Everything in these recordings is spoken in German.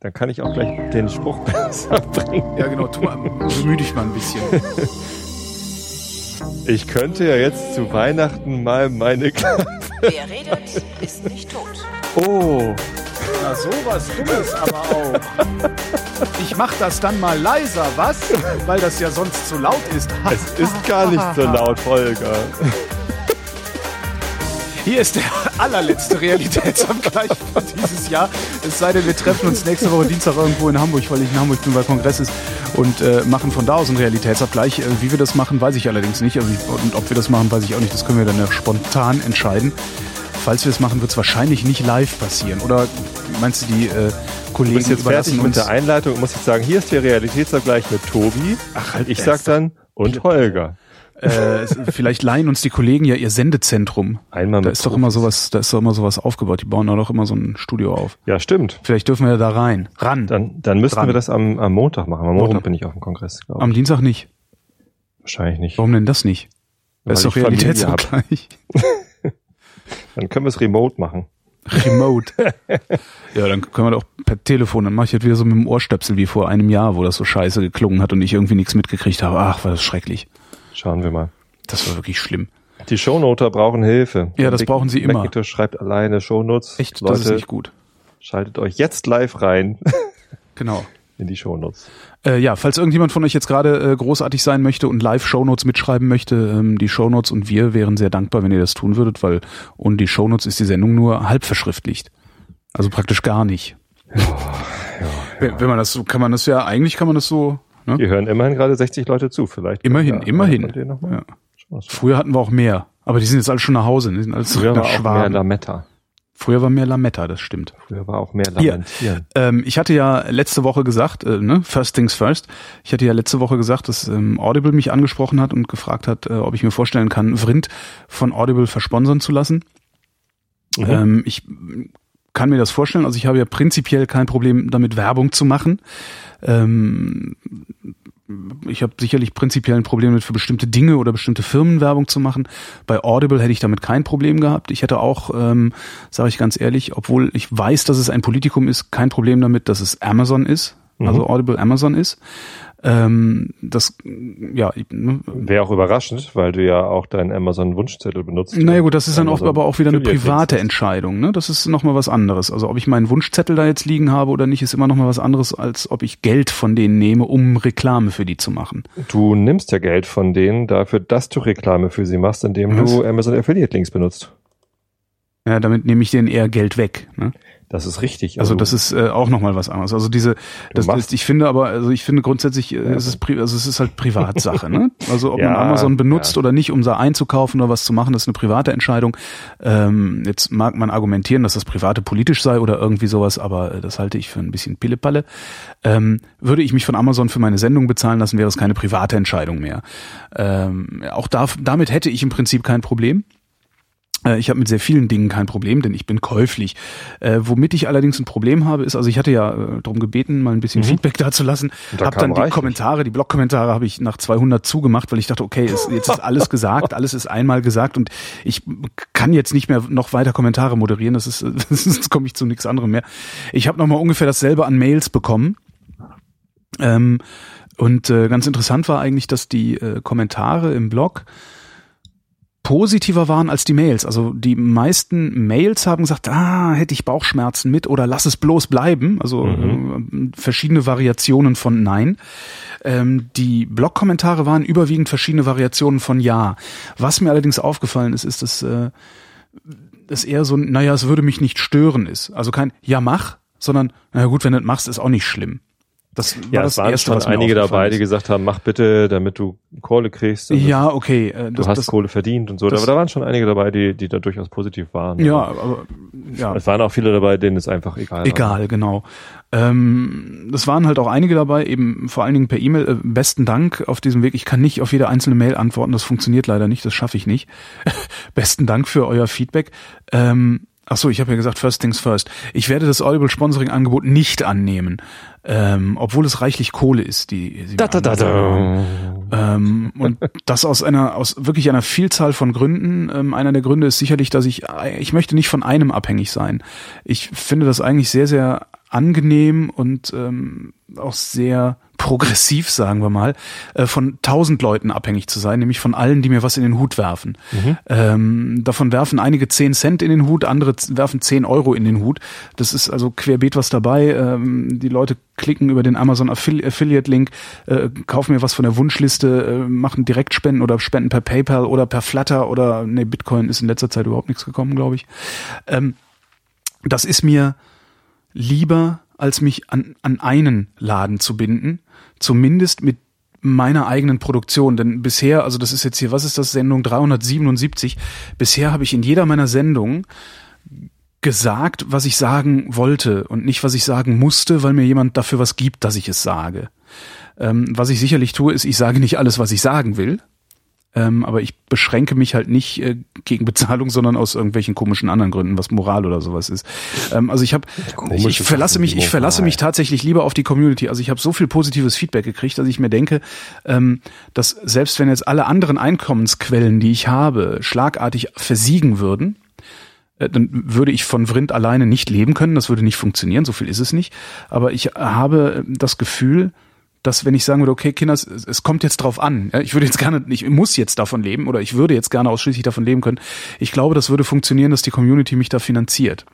Dann kann ich auch gleich den Spruch besser bringen. Ja, genau. Tu mal, bemühe dich mal ein bisschen. Ich könnte ja jetzt zu Weihnachten mal meine Klappe. Wer redet, ist nicht tot. Oh, Na, sowas Dummes aber auch. Ich mach das dann mal leiser, was? Weil das ja sonst zu laut ist. es ist gar nicht so laut, Holger. Hier ist der allerletzte Realitätsabgleich von dieses Jahr. Es sei denn, wir treffen uns nächste Woche Dienstag irgendwo in Hamburg, weil ich in Hamburg bin, weil Kongress ist und äh, machen von da aus einen Realitätsabgleich. Äh, wie wir das machen, weiß ich allerdings nicht. Also ich, und ob wir das machen, weiß ich auch nicht. Das können wir dann ja spontan entscheiden. Falls wir es machen, wird es wahrscheinlich nicht live passieren. Oder meinst du, die äh, Du Kollegen bist jetzt fertig mit der Einleitung und muss jetzt sagen, hier ist der Realitätsabgleich mit Tobi. Ach, halt Ich sag dann, und Holger. Äh, vielleicht leihen uns die Kollegen ja ihr Sendezentrum. Einmal Da mit ist doch immer sowas, da ist doch immer sowas aufgebaut. Die bauen da doch immer so ein Studio auf. Ja, stimmt. Vielleicht dürfen wir da rein. Ran. Dann, dann müssten wir das am, am Montag machen. Am Montag Warum? bin ich auf dem Kongress, glaube Am ich. Dienstag nicht. Wahrscheinlich nicht. Warum denn das nicht? Weil Das ist doch Realitätsabgleich. Dann können wir es remote machen. Remote. ja, dann können wir doch per Telefon. Dann mache ich halt wieder so mit dem Ohrstöpsel wie vor einem Jahr, wo das so scheiße geklungen hat und ich irgendwie nichts mitgekriegt habe. Ach, war das schrecklich. Schauen wir mal. Das war wirklich schlimm. Die Shownoter brauchen Hilfe. Ja, das Mac- brauchen sie immer. Macintosh schreibt alleine Shownotes. Echt, Leute, das ist nicht gut. schaltet euch jetzt live rein Genau. in die Shownotes. Äh, ja, falls irgendjemand von euch jetzt gerade äh, großartig sein möchte und live Shownotes mitschreiben möchte, ähm, die Shownotes und wir wären sehr dankbar, wenn ihr das tun würdet, weil ohne die Shownotes ist die Sendung nur halb verschriftlicht. Also praktisch gar nicht. Wenn, wenn man das so, kann man das ja, eigentlich kann man das so, ne? Hier hören immerhin gerade 60 Leute zu. Vielleicht. Immerhin, immerhin. Ja. Früher hatten wir auch mehr, aber die sind jetzt alle schon nach Hause, ne? die sind alle zurück Früher war auch mehr. Lametta. Früher war mehr Lametta, das stimmt. Früher war auch mehr Hier. Lamentieren. Ähm, ich hatte ja letzte Woche gesagt, äh, ne, first things first, ich hatte ja letzte Woche gesagt, dass ähm, Audible mich angesprochen hat und gefragt hat, äh, ob ich mir vorstellen kann, Vrind von Audible versponsern zu lassen. Mhm. Ähm, ich kann mir das vorstellen, also ich habe ja prinzipiell kein Problem damit, Werbung zu machen. Ähm, ich habe sicherlich prinzipiell ein Problem damit, für bestimmte Dinge oder bestimmte Firmen Werbung zu machen. Bei Audible hätte ich damit kein Problem gehabt. Ich hätte auch, ähm, sage ich ganz ehrlich, obwohl ich weiß, dass es ein Politikum ist, kein Problem damit, dass es Amazon ist, also Audible Amazon ist. Ähm, das, ja, ne, Wäre auch überraschend, weil du ja auch deinen Amazon-Wunschzettel benutzt. naja gut, das ist dann auch, aber auch wieder eine private. Entscheidung. Ne? Das ist nochmal was anderes. Also ob ich meinen Wunschzettel da jetzt liegen habe oder nicht, ist immer nochmal was anderes, als ob ich Geld von denen nehme, um Reklame für die zu machen. Du nimmst ja Geld von denen dafür, dass du Reklame für sie machst, indem Was? du Amazon Affiliate Links benutzt. Ja, damit nehme ich denen eher Geld weg. Ne? Das ist richtig. Also das ist äh, auch nochmal was anderes. Also diese, das, das, ich finde aber, also ich finde grundsätzlich, äh, es ist, also es ist halt Privatsache. ne? Also ob Ja, man Amazon benutzt ja. oder nicht, um da einzukaufen oder was zu machen, das ist eine private Entscheidung. Ähm, jetzt mag man argumentieren, dass das private politisch sei oder irgendwie sowas, aber äh, das halte ich für ein bisschen Pillepalle. Ähm, würde ich mich von Amazon für meine Sendung bezahlen lassen, wäre es keine private Entscheidung mehr. Ähm, auch da, damit hätte ich im Prinzip kein Problem. Äh, Ich habe mit sehr vielen Dingen kein Problem, denn ich bin käuflich. Äh, womit ich allerdings ein Problem habe, ist, also ich hatte ja äh, darum gebeten, mal ein bisschen Feedback dazulassen. Da Hab kam dann die reichlich. Kommentare, die Blogkommentare habe ich nach 200 zugemacht, weil ich dachte, okay, ist, jetzt ist alles gesagt, alles ist einmal gesagt und ich kann jetzt nicht mehr noch weiter Kommentare moderieren. Das ist, sonst komme ich zu nichts anderem mehr. Ich habe noch mal ungefähr dasselbe an Mails bekommen. Ähm, und äh, ganz interessant war eigentlich, dass die äh, Kommentare im Blog positiver waren als die Mails. Also die meisten Mails haben gesagt, ah, hätte ich Bauchschmerzen mit oder lass es bloß bleiben. Also äh, verschiedene Variationen von Nein. Ähm, die Blog-Kommentare waren überwiegend verschiedene Variationen von Ja. Was mir allerdings aufgefallen ist, ist, dass äh, das eher so, ein, naja, es würde mich nicht stören ist. Also kein Ja, mach, sondern, na gut, wenn du das machst, ist auch nicht schlimm. Das war ja, das es waren Erste, schon einige dabei, aufgefallen die ist. gesagt haben, mach bitte, damit du Kohle kriegst. Ja, okay. Äh, Du das, hast das, Kohle verdient und so. das- Aber da waren schon einige dabei, die, die da durchaus positiv waren. ja, aber ja. Es waren auch viele dabei, denen es einfach egal war. Egal, genau. Ähm, das waren halt auch einige dabei, eben vor allen Dingen per E-Mail. Äh, besten Dank auf diesem Weg. Ich kann nicht auf jede einzelne Mail antworten, das funktioniert leider nicht, das schaffe ich nicht. besten Dank für euer Feedback. Ähm, Ach so, ich habe ja gesagt, first things first. Ich werde das Audible Sponsoring Angebot nicht annehmen, ähm, obwohl es reichlich Kohle ist, die sie Da, da, da, da. ähm, und das aus einer aus wirklich einer Vielzahl von Gründen. Ähm, einer der Gründe ist sicherlich, dass ich ich möchte nicht von einem abhängig sein. Ich finde das eigentlich sehr sehr angenehm und ähm, auch sehr progressiv, sagen wir mal, äh, von tausend Leuten abhängig zu sein, nämlich von allen, die mir was in den Hut werfen. Ähm, davon werfen einige zehn Cent in den Hut, andere werfen zehn Euro in den Hut. Das ist also querbeet was dabei. Ähm, die Leute klicken über den Amazon Affili Affiliate Link, äh, kaufen mir was von der Wunschliste, äh, machen Direktspenden oder Spenden per PayPal oder per Flutter oder nee, Bitcoin ist in letzter Zeit überhaupt nichts gekommen, glaube ich. Ähm, das ist mir lieber, als mich an, an einen Laden zu binden, zumindest mit meiner eigenen Produktion. Denn bisher, also das ist jetzt hier, was ist das, Sendung 377, bisher habe ich in jeder meiner Sendungen gesagt, was ich sagen wollte und nicht, was ich sagen musste, weil mir jemand dafür was gibt, dass ich es sage. Ähm, was ich sicherlich tue, ist, ich sage nicht alles, was ich sagen will. Ähm, aber ich beschränke mich halt nicht äh, gegen Bezahlung, sondern aus irgendwelchen komischen anderen Gründen, was Moral oder sowas ist. Ähm, also ich habe, ich, ich verlasse mich, ich verlasse mich tatsächlich lieber auf die Community. Also ich habe so viel positives Feedback gekriegt, dass ich mir denke, ähm, dass selbst wenn jetzt alle anderen Einkommensquellen, die ich habe, schlagartig versiegen würden, dann würde ich von Vrind alleine nicht leben können. Das würde nicht funktionieren. So viel ist es nicht. Aber ich habe das Gefühl, dass wenn ich sagen würde, okay, Kinder, es, es kommt jetzt drauf an. Ich würde jetzt gerne, ich muss jetzt davon leben oder ich würde jetzt gerne ausschließlich davon leben können. Ich glaube, das würde funktionieren, dass die Community mich da finanziert.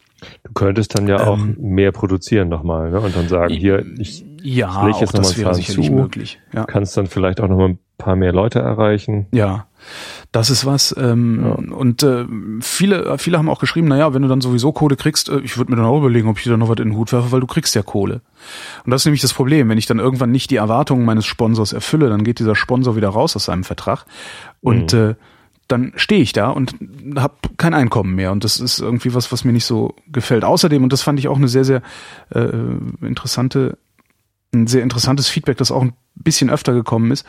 Du könntest dann ja auch Ähm, mehr produzieren nochmal, ne? Und dann sagen, hier, ich Ja, jetzt auch das wäre sicherlich zu. möglich. Ja. kannst dann vielleicht auch noch mal ein paar mehr Leute erreichen. Ja, das ist was. Ähm, Und äh, viele, viele haben auch geschrieben, naja, wenn du dann sowieso Kohle kriegst, äh, ich würde mir dann auch überlegen, ob ich dir noch was in den Hut werfe, weil du kriegst ja Kohle. Und das ist nämlich das Problem. Wenn ich dann irgendwann nicht die Erwartungen meines Sponsors erfülle, dann geht dieser Sponsor wieder raus aus seinem Vertrag. Und äh, dann stehe ich da und habe kein Einkommen mehr. Und das ist irgendwie was, was mir nicht so gefällt. Außerdem, und das fand ich auch eine sehr, sehr äh, interessante ein sehr interessantes Feedback, das auch ein bisschen öfter gekommen ist.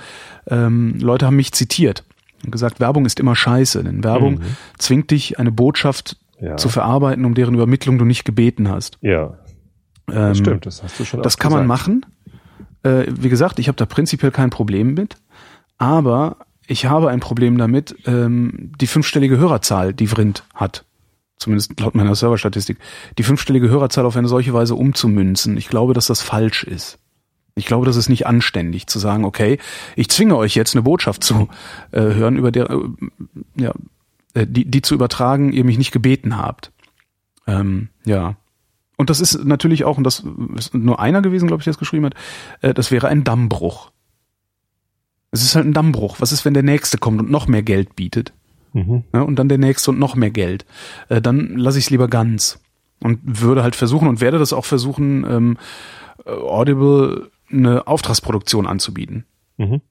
Ähm, Leute haben mich zitiert und gesagt, Werbung ist immer scheiße, denn Werbung zwingt dich, eine Botschaft Ja. zu verarbeiten, um deren Übermittlung du nicht gebeten hast. Ja, Ähm, das stimmt, das hast du schon Das kann man gesagt. machen. Äh, wie gesagt, ich habe da prinzipiell kein Problem mit, aber ich habe ein Problem damit, ähm, die fünfstellige Hörerzahl, die Vrind hat, zumindest laut meiner Serverstatistik, die fünfstellige Hörerzahl auf eine solche Weise umzumünzen. Ich glaube, dass das falsch ist. Ich glaube, das ist nicht anständig zu sagen, okay, ich zwinge euch jetzt eine Botschaft zu äh, hören, über der, äh, ja, äh, die, die zu übertragen, ihr mich nicht gebeten habt. Ähm, ja. Und das ist natürlich auch, und das ist nur einer gewesen, glaube ich, der es geschrieben hat, äh, das wäre ein Dammbruch. Es ist halt ein Dammbruch. Was ist, wenn der Nächste kommt und noch mehr Geld bietet? Mhm. Ja, und dann der Nächste und noch mehr Geld? Äh, dann lasse ich es lieber ganz. Und würde halt versuchen und werde das auch versuchen, ähm, äh, Audible eine Auftragsproduktion anzubieten Mhm.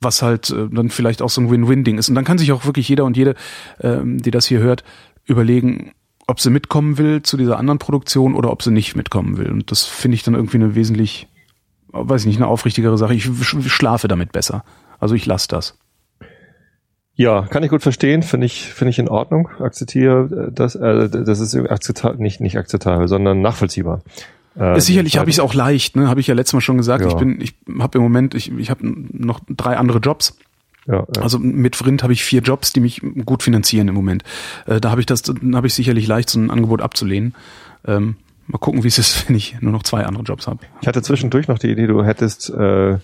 was halt äh, dann vielleicht auch so ein Win-Win-Ding ist. Und dann kann sich auch wirklich jeder und jede, ähm, die das hier hört, überlegen, ob sie mitkommen will zu dieser anderen Produktion oder ob sie nicht mitkommen will. Und das finde ich dann irgendwie eine wesentlich, äh, weiß ich nicht, eine aufrichtigere Sache. Ich sch- schlafe damit besser. Also ich lasse das. Ja, kann ich gut verstehen, finde ich, finde ich in Ordnung. Akzeptiere das, äh, das ist akzeptabel, nicht, nicht akzeptabel, sondern nachvollziehbar. Äh, Ist sicherlich habe ich es auch leicht, ne? Habe ich ja letztes Mal schon gesagt. Ja. Ich bin, ich habe im Moment, ich, ich habe noch drei andere Jobs. Ja, ja. Also mit Vrind habe ich vier Jobs, die mich gut finanzieren im Moment. Äh, da habe ich das, habe ich sicherlich leicht, so ein Angebot abzulehnen. Ähm, mal gucken, wie es ist, wenn ich nur noch zwei andere Jobs habe. Ich hatte zwischendurch noch die Idee, du hättest äh,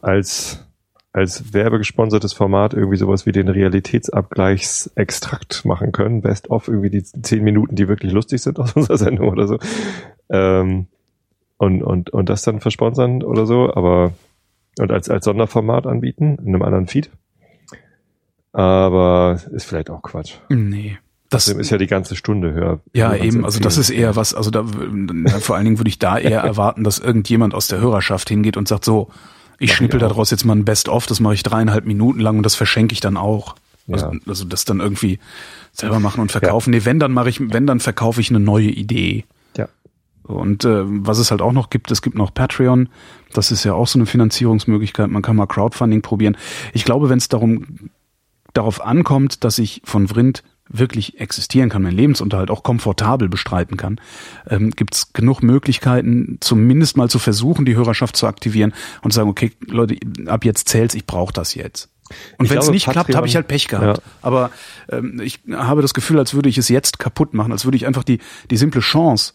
als als werbegesponsertes Format irgendwie sowas wie den Realitätsabgleichsextrakt machen können. Best of irgendwie die zehn Minuten, die wirklich lustig sind aus unserer Sendung oder so. Ähm, und, und, und das dann versponsern oder so, aber und als, als Sonderformat anbieten in einem anderen Feed. Aber ist vielleicht auch Quatsch. Nee. Das Außerdem ist ja die ganze Stunde höher. ja eben, also das ist eher was, also da vor allen Dingen würde ich da eher erwarten, dass irgendjemand aus der Hörerschaft hingeht und sagt so, ich Mach ich schnippel auch. daraus jetzt mal ein Best-of, das mache ich dreieinhalb Minuten lang und das verschenke ich dann auch. Also, Ja. also das dann irgendwie selber machen und verkaufen. Nee, wenn dann mache ich, wenn dann verkaufe ich eine neue Idee. Und äh, was es halt auch noch gibt, es gibt noch Patreon. Das ist ja auch so eine Finanzierungsmöglichkeit. Man kann mal Crowdfunding probieren. Ich glaube, wenn es darum darauf ankommt, dass ich von Vrind wirklich existieren kann, meinen Lebensunterhalt auch komfortabel bestreiten kann, ähm, gibt es genug Möglichkeiten, zumindest mal zu versuchen, die Hörerschaft zu aktivieren und zu sagen, okay, Leute, ab jetzt zählt's, ich brauche das jetzt. Und wenn es nicht Patreon, klappt, habe ich halt Pech gehabt. Ja. Aber ähm, ich habe das Gefühl, als würde ich es jetzt kaputt machen, als würde ich einfach die, die simple Chance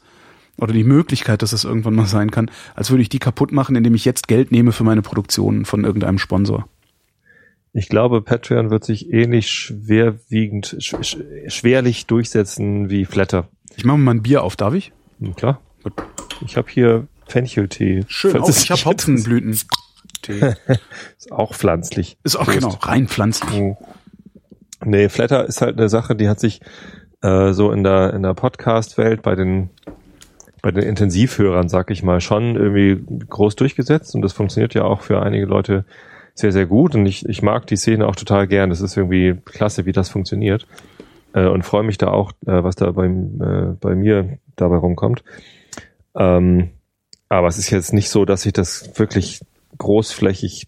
oder die Möglichkeit, dass es irgendwann mal sein kann, als würde ich die kaputt machen, indem ich jetzt Geld nehme für meine Produktion von irgendeinem Sponsor. Ich glaube, Patreon wird sich ähnlich schwerwiegend, sch schwerlich durchsetzen wie Flatter. Ich mache mal ein Bier auf, darf ich? Hm, klar. Ich habe hier Fencheltee. Schön, auch, ich habe Hopfenblüten. ist auch pflanzlich. Ist auch genau, rein pflanzlich. Hm. Nee, Flatter ist halt eine Sache, die hat sich äh, so in der in der Podcast-Welt bei den bei den Intensivhörern, sag ich mal, schon irgendwie groß durchgesetzt und das funktioniert ja auch für einige Leute sehr, sehr gut und ich, ich mag die Szene auch total gern. Das ist irgendwie klasse, wie das funktioniert äh, und freue mich da auch, äh, was da bei, äh, bei mir dabei rumkommt. Ähm, aber es ist jetzt nicht so, dass ich das wirklich großflächig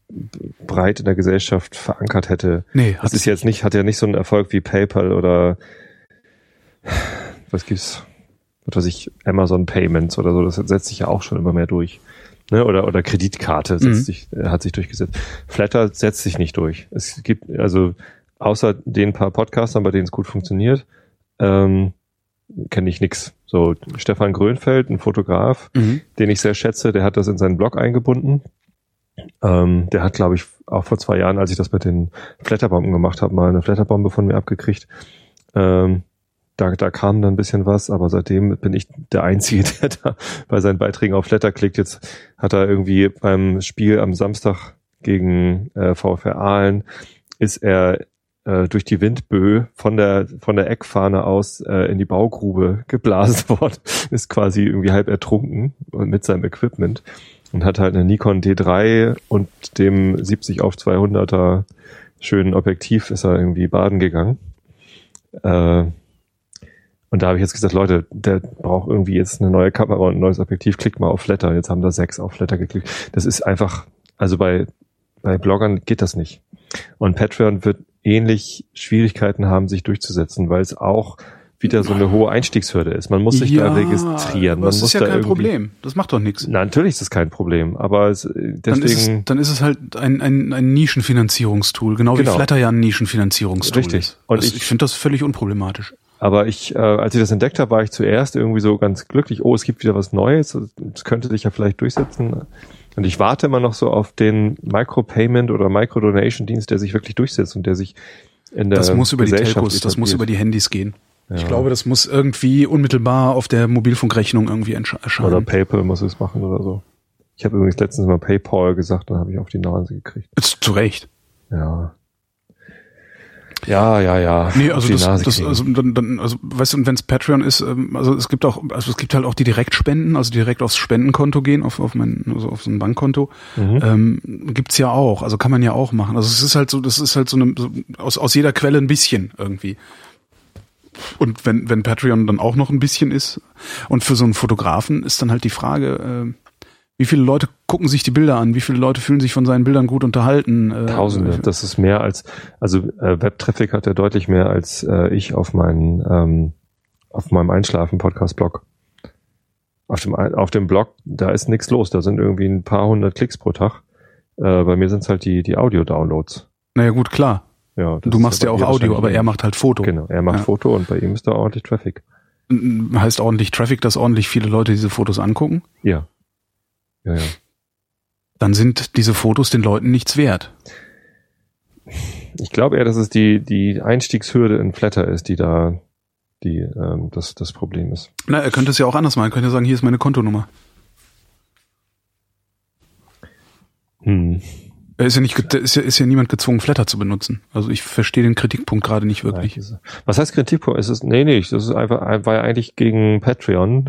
breit in der Gesellschaft verankert hätte. Nee, das ist jetzt nicht, hat ja nicht so einen Erfolg wie PayPal oder was gibt's? Was weiß ich, Amazon Payments oder so, das setzt sich ja auch schon immer mehr durch. Ne? Oder, oder Kreditkarte setzt mhm. sich, äh, hat sich durchgesetzt. Flatter setzt sich nicht durch. Es gibt, also außer den paar Podcastern, bei denen es gut funktioniert, ähm, kenne ich nix. So, Stefan Grönfeld, ein Fotograf, mhm. den ich sehr schätze, der hat das in seinen Blog eingebunden. Ähm, der hat, glaube ich, auch vor zwei Jahren, als ich das mit den Flatterbomben gemacht habe, mal eine Flatterbombe von mir abgekriegt. Ähm, da, da kam dann ein bisschen was, aber seitdem bin ich der Einzige, der da bei seinen Beiträgen auf Flatter klickt. Jetzt hat er irgendwie beim Spiel am Samstag gegen äh, VfR Aalen ist er äh, durch die Windböe von der von der Eckfahne aus äh, in die Baugrube geblasen worden, ist quasi irgendwie halb ertrunken mit seinem Equipment und hat halt eine Nikon D3 und dem 70 auf 200er schönen Objektiv ist er irgendwie baden gegangen. Äh, und da habe ich jetzt gesagt, Leute, der braucht irgendwie jetzt eine neue Kamera und ein neues Objektiv, klickt mal auf Flatter. Jetzt haben da sechs auf Flatter geklickt. Das ist einfach, also bei, bei Bloggern geht das nicht. Und Patreon wird ähnlich Schwierigkeiten haben, sich durchzusetzen, weil es auch wieder so eine hohe Einstiegshürde ist. Man muss sich ja, da registrieren. Man das ist ja da kein Problem. Das macht doch nichts. Na, natürlich ist das kein Problem, aber es, deswegen. Dann ist, es, dann ist es halt ein, ein, ein Nischenfinanzierungstool, genau, genau, wie Flatter ja ein Nischenfinanzierungstool Richtig. ist. Und das, ich, ich finde das völlig unproblematisch. Aber ich, äh, als ich das entdeckt habe, war ich zuerst irgendwie so ganz glücklich, oh, es gibt wieder was Neues, es könnte sich ja vielleicht durchsetzen. Und ich warte immer noch so auf den Micropayment oder Microdonation-Dienst, der sich wirklich durchsetzt und der sich in der Das muss über die Telcos, das muss über die Handys gehen. Ja. Ich glaube, das muss irgendwie unmittelbar auf der Mobilfunkrechnung irgendwie erscheinen. Oder PayPal muss es machen oder so. Ich habe übrigens letztens mal PayPal gesagt, dann habe ich auf die Nase gekriegt. Zu Recht. Ja. Ja, ja, ja. Nee, also das, das also dann, dann, also weißt du, und wenn es Patreon ist, ähm, also es gibt auch, also es gibt halt auch die Direktspenden, also direkt aufs Spendenkonto gehen, auf, auf mein, also auf so ein Bankkonto, mhm. ähm, gibt's ja auch, also kann man ja auch machen. Also es ist halt so, das ist halt so eine, so aus, aus jeder Quelle ein bisschen irgendwie. Und wenn, wenn Patreon dann auch noch ein bisschen ist, und für so einen Fotografen ist dann halt die Frage, äh, wie viele Leute gucken sich die Bilder an? Wie viele Leute fühlen sich von seinen Bildern gut unterhalten? Äh, Tausende. Das ist mehr als, also äh, Web-Traffic hat er deutlich mehr als äh, ich auf meinen, ähm, auf meinem Einschlafen-Podcast-Blog. Auf dem, auf dem Blog, da ist nichts los. Da sind irgendwie ein paar hundert Klicks pro Tag. Äh, bei mir sind es halt die, die Audio-Downloads. Naja, gut, klar. Ja, du machst ja auch Audio, aber er macht halt Foto. Genau, er macht ja. Foto und bei ihm ist da ordentlich Traffic. Heißt ordentlich Traffic, dass ordentlich viele Leute diese Fotos angucken? Ja. Ja, ja. Dann sind diese Fotos den Leuten nichts wert. Ich glaube eher, dass es die, die Einstiegshürde in Flatter ist, die da die, ähm, das, das Problem ist. Na, er könnte es ja auch anders machen. Er könnte sagen, hier ist meine Kontonummer. Hm. Er ist ja nicht, ist ja, ist ja niemand gezwungen, Flatter zu benutzen. Also ich verstehe den Kritikpunkt gerade nicht wirklich. Was heißt Kritikpunkt? Es ist, nee, nee, das ist einfach, war ja eigentlich gegen Patreon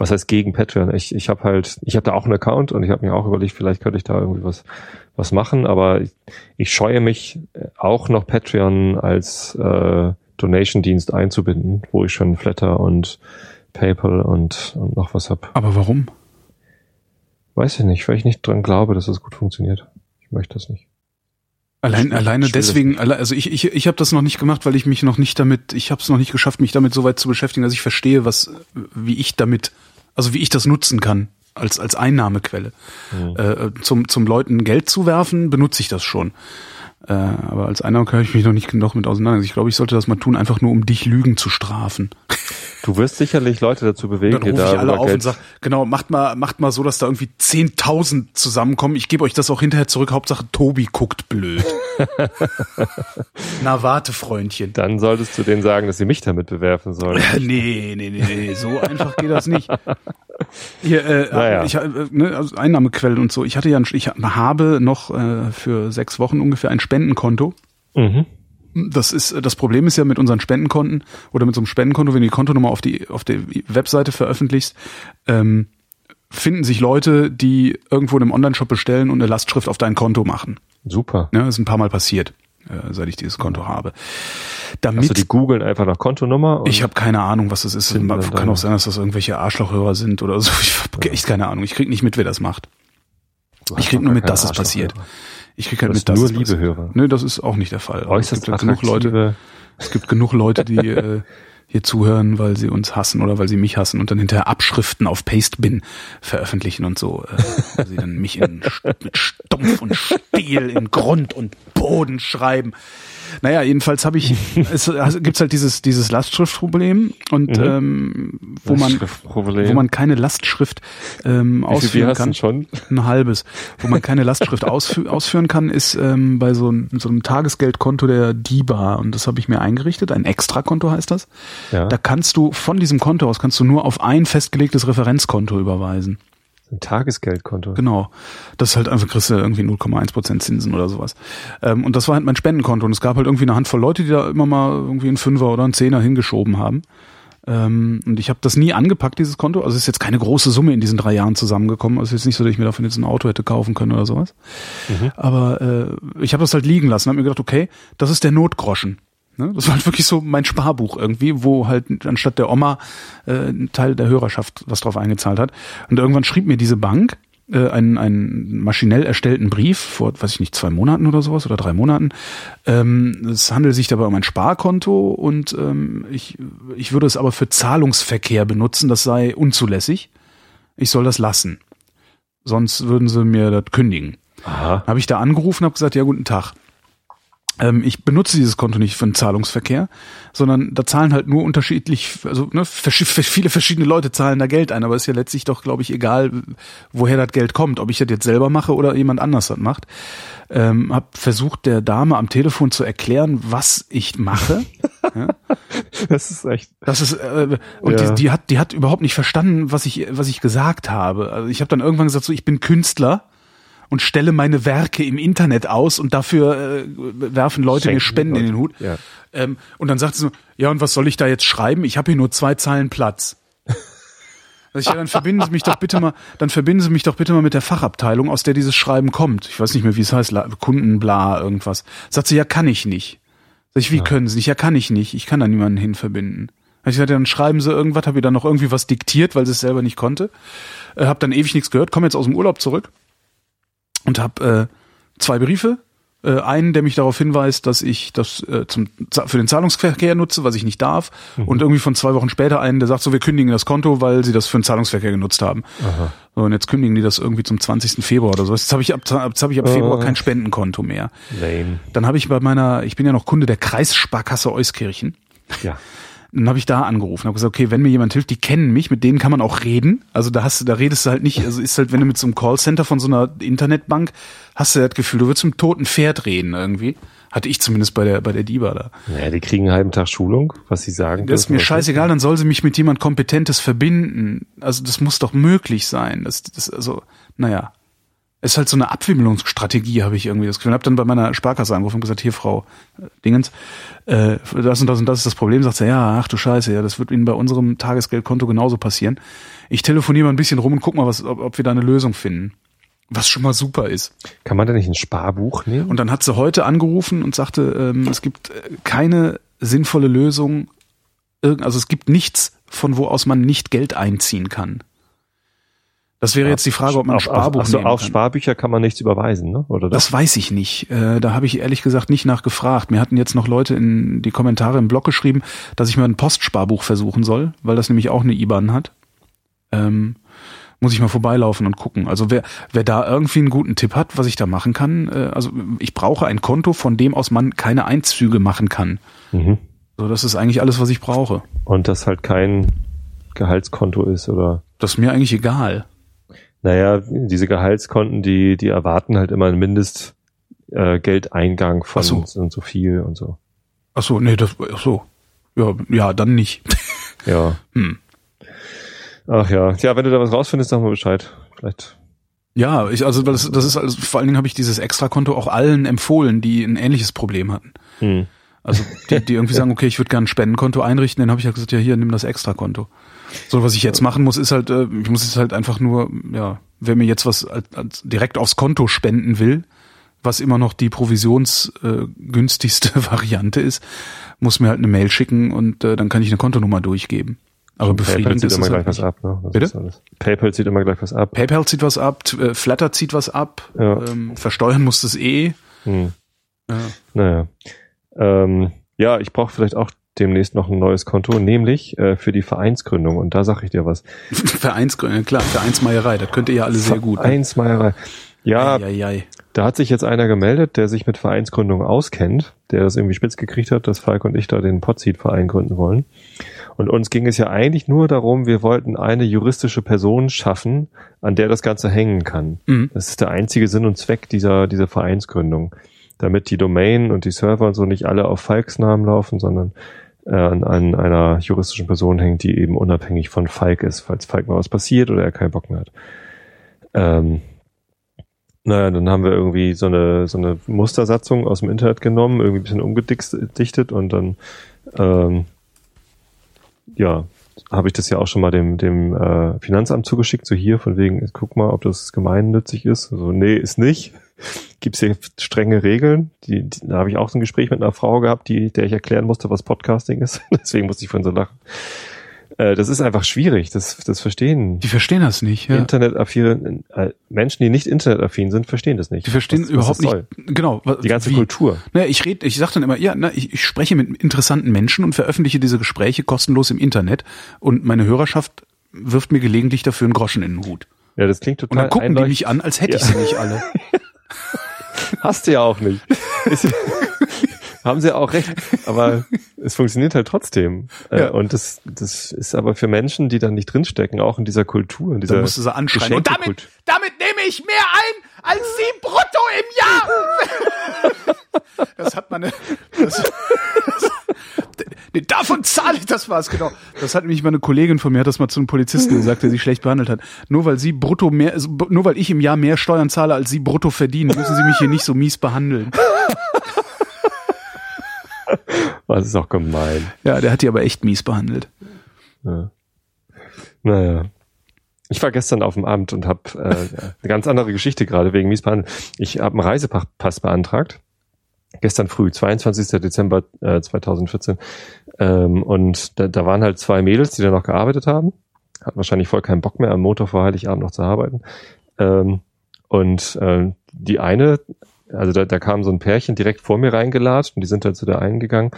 was heißt gegen Patreon? Ich, ich habe halt, ich habe da auch einen Account und ich habe mir auch überlegt, vielleicht könnte ich da irgendwie was, was machen, aber ich, ich scheue mich auch noch Patreon als äh, Donation-Dienst einzubinden, wo ich schon Flatter und PayPal und, und noch was hab. Aber warum? Weiß ich nicht, weil ich nicht dran glaube, dass das gut funktioniert. Ich möchte das nicht. Allein, alleine deswegen, also ich, ich, ich habe das noch nicht gemacht, weil ich mich noch nicht damit, ich habe es noch nicht geschafft, mich damit so weit zu beschäftigen, dass ich verstehe, was, wie ich damit, also wie ich das nutzen kann als als Einnahmequelle. Äh, zum zum Leuten Geld zu werfen, benutze ich das schon. Äh, aber als Einnahmequelle habe ich mich noch nicht genug mit auseinander. Ich glaube, ich sollte das mal tun, einfach nur um dich Lügen zu strafen. Du wirst sicherlich Leute dazu bewegen, Dann dir rufe ich alle auf und Geld sag, genau, macht mal, macht mal so, dass da irgendwie 10.000 zusammenkommen. Ich gebe euch das auch hinterher zurück. Hauptsache Tobi guckt blöd. Na, warte, Freundchen. Dann solltest du denen sagen, dass sie mich damit bewerfen sollen. Nee, nee, nee, nee, so einfach geht das nicht. Hier, äh, Naja. ich, äh, ne, also Einnahmequellen und so. Ich hatte ja, ein, ich habe noch äh, für sechs Wochen ungefähr ein Spendenkonto. Mhm. Das ist das Problem ist ja mit unseren Spendenkonten oder mit so einem Spendenkonto, wenn du die Kontonummer auf die auf der Webseite veröffentlichst, ähm, finden sich Leute, die irgendwo in einem Online-Shop bestellen und eine Lastschrift auf dein Konto machen. Super. Ja, das ist ein paar Mal passiert, äh, seit ich dieses Konto habe. Damit Also die googeln einfach nach Kontonummer. ich habe keine Ahnung, was das ist. Kann auch sein, dass das irgendwelche Arschlochhörer sind oder so. Ich habe echt keine Ahnung. Ich krieg nicht mit, wer das macht. Ich krieg nur mit, dass es passiert. Ich krieg halt mit, dass nur es liebe. Hörer. Nö, das ist auch nicht der Fall. Aber es Äußerst gibt halt genug Leute, es gibt genug Leute, die äh, hier zuhören, weil sie uns hassen oder weil sie mich hassen und dann hinterher Abschriften auf Pastebin veröffentlichen und so, äh, wo sie dann mich in, mit Stumpf und Stiel in Grund und Boden schreiben. Naja, jedenfalls habe ich, es also gibt's halt dieses dieses Lastschriftproblem und Mhm. ähm, wo man wo man keine Lastschrift ähm, ausführen kann. schon? Ein halbes. Wo man keine Lastschrift ausfü ausführen kann, ist ähm, bei so, einem- so einem Tagesgeldkonto der DIBA. Und das habe ich mir eingerichtet. Ein Extrakonto heißt das. Ja. Da kannst du von diesem Konto aus kannst du nur auf ein festgelegtes Referenzkonto überweisen. Ein Tagesgeldkonto. Genau. Das ist halt einfach, kriegst du irgendwie 0,1 Prozent Zinsen oder sowas. Ähm, und das war halt mein Spendenkonto. Und es gab halt irgendwie eine Handvoll Leute, die da immer mal irgendwie einen Fünfer oder einen Zehner hingeschoben haben. Ähm, und ich habe das nie angepackt, dieses Konto. Also es ist jetzt keine große Summe in diesen drei Jahren zusammengekommen. Also es ist jetzt nicht so, dass ich mir davon jetzt ein Auto hätte kaufen können oder sowas. Aber äh, ich habe das halt liegen lassen. Habe mir gedacht, okay, das ist der Notgroschen. Ne? Das war halt wirklich so mein Sparbuch irgendwie, wo halt anstatt der Oma äh, ein Teil der Hörerschaft was drauf eingezahlt hat. Und irgendwann schrieb mir diese Bank äh, einen, einen maschinell erstellten Brief vor, weiß ich nicht, zwei Monaten oder sowas oder drei Monaten. Ähm, es handelt sich dabei um ein Sparkonto und ähm, ich, ich würde es aber für Zahlungsverkehr benutzen, das sei unzulässig. Ich soll das lassen. Sonst würden sie mir das kündigen. Aha. Habe ich da angerufen, habe gesagt, ja, guten Tag. Ähm, ich benutze dieses Konto nicht für den Zahlungsverkehr, sondern da zahlen halt nur unterschiedlich, also ne, viele verschiedene Leute zahlen da Geld ein, aber ist ja letztlich doch, glaube ich, egal, woher das Geld kommt, ob ich das jetzt selber mache oder jemand anders das macht. Ähm, hab versucht, der Dame am Telefon zu erklären, was ich mache. Das ist echt. Das ist äh, und Ja. die, die hat die hat überhaupt nicht verstanden, was ich was ich gesagt habe. Also ich habe dann irgendwann gesagt, so ich bin Künstler und stelle meine Werke im Internet aus und dafür äh, werfen Leute mir Schenken Spenden in den Hut. Ja. Ähm, und dann sagt sie so, ja und was soll ich da jetzt schreiben? Ich habe hier nur zwei Zeilen Platz. Also ich, ja, dann verbinden Sie mich doch bitte mal, dann verbinden Sie mich doch bitte mal mit der Fachabteilung, aus der dieses Schreiben kommt. Ich weiß nicht mehr, wie es heißt, La- Kundenbla, irgendwas. Sagt sie, ja, kann ich nicht. Sag ich, wie können Sie nicht? Ja, kann ich nicht. Ich kann da niemanden hin verbinden. Ich sagte, dann schreiben Sie irgendwas, habe ihr dann noch irgendwie was diktiert, weil sie es selber nicht konnte. Äh, hab dann ewig nichts gehört, komme jetzt aus dem Urlaub zurück und hab äh, zwei Briefe. Äh, einen, der mich darauf hinweist, dass ich das äh, zum, für den Zahlungsverkehr nutze, was ich nicht darf. Und irgendwie von zwei Wochen später einen, der sagt, so, wir kündigen das Konto, weil sie das für den Zahlungsverkehr genutzt haben. So, und jetzt kündigen die das irgendwie zum 20. Februar oder so. Jetzt habe ich ab, jetzt hab ich ab Februar Oh. kein Spendenkonto mehr. Lame. Dann habe ich bei meiner, ich bin ja noch Kunde der Kreissparkasse Euskirchen. Ja. Dann habe ich da angerufen, habe gesagt, okay, wenn mir jemand hilft, die kennen mich, mit denen kann man auch reden. Also da hast du, da redest du halt nicht, also ist halt, wenn du mit so einem Callcenter von so einer Internetbank hast du das Gefühl, du würdest mit einem toten Pferd reden irgendwie. Hatte ich zumindest bei der bei der Diva da. Ja, die kriegen einen halben Tag Schulung, was sie sagen. Das ist mir scheißegal, dann soll sie mich mit jemand Kompetentes verbinden. Also das muss doch möglich sein. Das, das also, naja. Ist halt so eine Abwimmelungsstrategie, habe ich irgendwie das Gefühl. Hab dann bei meiner Sparkasse angerufen und gesagt, hier Frau äh, Dingens, äh, das und das und das ist das Problem. Sagt sie, ja, ach du Scheiße, ja, das wird Ihnen bei unserem Tagesgeldkonto genauso passieren. Ich telefoniere mal ein bisschen rum und guck mal, was, ob, ob wir da eine Lösung finden. Was schon mal super ist. Kann man da nicht ein Sparbuch nehmen? Und dann hat sie heute angerufen und sagte, ähm, es gibt äh, keine sinnvolle Lösung. Also es gibt nichts, von wo aus man nicht Geld einziehen kann. Das wäre jetzt die Frage, ob man ein auf, Sparbuch auf, ach so, nehmen auf. Sparbücher kann man nichts überweisen, ne? Oder Das weiß ich nicht. Äh, da habe ich ehrlich gesagt nicht nachgefragt. Mir hatten jetzt noch Leute in die Kommentare im Blog geschrieben, dass ich mal ein Postsparbuch versuchen soll, weil das nämlich auch eine IBAN hat. Ähm, muss ich mal vorbeilaufen und gucken. Also wer, wer da irgendwie einen guten Tipp hat, was ich da machen kann, äh, also ich brauche ein Konto, von dem aus man keine Einzüge machen kann. Mhm. So, das ist eigentlich alles, was ich brauche. Und das halt kein Gehaltskonto ist oder Das ist mir eigentlich egal. Naja, diese Gehaltskonten, die, die erwarten halt immer einen Mindest äh, von so. so und so viel und so. Ach so, nee, das, ach so. Ja, ja, dann nicht. Ja. Hm. Ach ja. Ja, wenn du da was rausfindest, sag mal Bescheid. Vielleicht. Ja, ich, also das, das ist also, vor allen Dingen habe ich dieses Extrakonto auch allen empfohlen, die ein ähnliches Problem hatten. Hm. Also die, die irgendwie sagen, okay, ich würde gerne ein Spendenkonto einrichten, dann habe ich halt gesagt, ja hier, nimm das Extrakonto. So, was ich jetzt machen muss, ist halt, äh, ich muss jetzt halt einfach nur, ja, wer mir jetzt was direkt aufs Konto spenden will, was immer noch die provisionsgünstigste äh, Variante ist, muss mir halt eine Mail schicken und äh, dann kann ich eine Kontonummer durchgeben. Aber PayPal befriedigend zieht ist immer es gleich halt was ab, ne? Das Bitte? PayPal zieht immer gleich was ab. PayPal zieht was ab, Flatter zieht was ab, Ja. ähm, versteuern muss es eh. Hm. Ja. Naja. Ähm, ja, ich brauche vielleicht auch demnächst noch ein neues Konto, nämlich äh, für die Vereinsgründung. Und da sag ich dir was. Vereinsgründung, klar, Vereinsmeierei, da könnt ihr ja alle sehr gut. ne? Vereinsmeierei. Ja, Eieiei. da hat sich jetzt einer gemeldet, der sich mit Vereinsgründung auskennt, der das irgendwie spitz gekriegt hat, dass Falk und ich da den Podseed-Verein gründen wollen. Und uns ging es ja eigentlich nur darum, wir wollten eine juristische Person schaffen, an der das Ganze hängen kann. Mhm. Das ist der einzige Sinn und Zweck dieser, dieser Vereinsgründung. Damit die Domain und die Server und so nicht alle auf Falks Namen laufen, sondern äh, an, an einer juristischen Person hängt, die eben unabhängig von Falk ist, falls Falk mal was passiert oder er keinen Bock mehr hat. Ähm, naja, dann haben wir irgendwie so eine, so eine Mustersatzung aus dem Internet genommen, irgendwie ein bisschen umgedichtet und dann, ähm, ja, habe ich das ja auch schon mal dem, dem äh, Finanzamt zugeschickt, so hier, von wegen, guck mal, ob das gemeinnützig ist. So, nee, ist nicht. Gibt's hier strenge Regeln? Die, die, da habe ich auch so ein Gespräch mit einer Frau gehabt, die, der ich erklären musste, was Podcasting ist. Deswegen musste ich von so lachen. Äh, das ist einfach schwierig, das, das verstehen Die verstehen das nicht. Ja. Internetaffine, äh, Menschen, die nicht internetaffin sind, verstehen das nicht. Die verstehen was, was überhaupt soll. nicht. Genau. wa- Die ganze wie. Kultur. Naja, ich rede, ich sag dann immer, ja, na, ich, ich spreche mit interessanten Menschen und veröffentliche diese Gespräche kostenlos im Internet und meine Hörerschaft wirft mir gelegentlich dafür einen Groschen in den Hut. Ja, das klingt Und total dann gucken die mich an, als hätte ich Ja. sie nicht alle. Hast du ja auch nicht. Haben sie auch recht. Aber es funktioniert halt trotzdem. Äh, Ja. Und das, das ist aber für Menschen, die da nicht drinstecken, auch in dieser Kultur, in dieser Da musst du sie anschreien. Und damit, damit nehme ich mehr ein als sie brutto im Jahr. Das hat meine, das, das, nee, davon zahle ich, das war's, genau. Das hat nämlich meine Kollegin von mir, hat das mal zu einem Polizisten gesagt, der sie schlecht behandelt hat. Nur weil sie brutto mehr, also nur weil ich im Jahr mehr Steuern zahle, als sie brutto verdienen, müssen sie mich hier nicht so mies behandeln. Das ist auch gemein. Ja, der hat die aber echt mies behandelt. Ja. Naja. Ich war gestern auf dem Amt und habe äh, eine ganz andere Geschichte gerade wegen Miesbaden. Ich habe einen Reisepass beantragt. Gestern früh, 22. Dezember äh, 2014. Ähm, und da, da waren halt zwei Mädels, die da noch gearbeitet haben. Hatten wahrscheinlich voll keinen Bock mehr, am Montag vor Heiligabend noch zu arbeiten. Ähm, und äh, die eine, also da, da kam so ein Pärchen direkt vor mir reingelatscht und die sind halt zu der einen gegangen.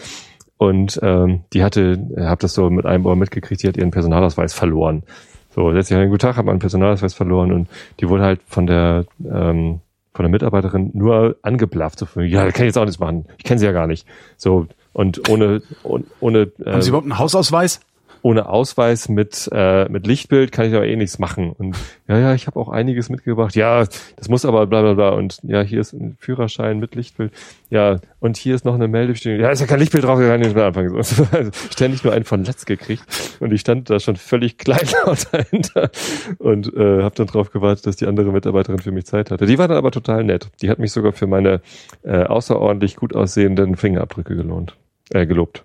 Und ähm, die hatte, habe das so mit einem Ohr mitgekriegt, die hat ihren Personalausweis verloren. So, letztlich einen guten Tag, hat meinen Personalausweis verloren und die wurde halt von der ähm, von der Mitarbeiterin nur angeblafft. So, von, ja, kann ich jetzt auch nichts machen. Ich kenne sie ja gar nicht. So und ohne ohne, ohne Haben Sie äh, überhaupt einen Hausausweis? Ohne Ausweis mit äh, mit Lichtbild kann ich aber eh nichts machen. Und ja, ja, ich habe auch einiges mitgebracht. Ja, das muss aber bla bla bla. Und ja, hier ist ein Führerschein mit Lichtbild. Ja, und hier ist noch eine Meldebestimmung. Ja, ist ja kein Lichtbild drauf, ich kann nicht mehr anfangen. So, Also ständig nur einen von Letzt gekriegt. Und ich stand da schon völlig kleinlaut dahinter und äh, habe dann drauf gewartet, dass die andere Mitarbeiterin für mich Zeit hatte. Die war dann aber total nett. Die hat mich sogar für meine äh, außerordentlich gut aussehenden Fingerabdrücke gelohnt, äh, gelobt.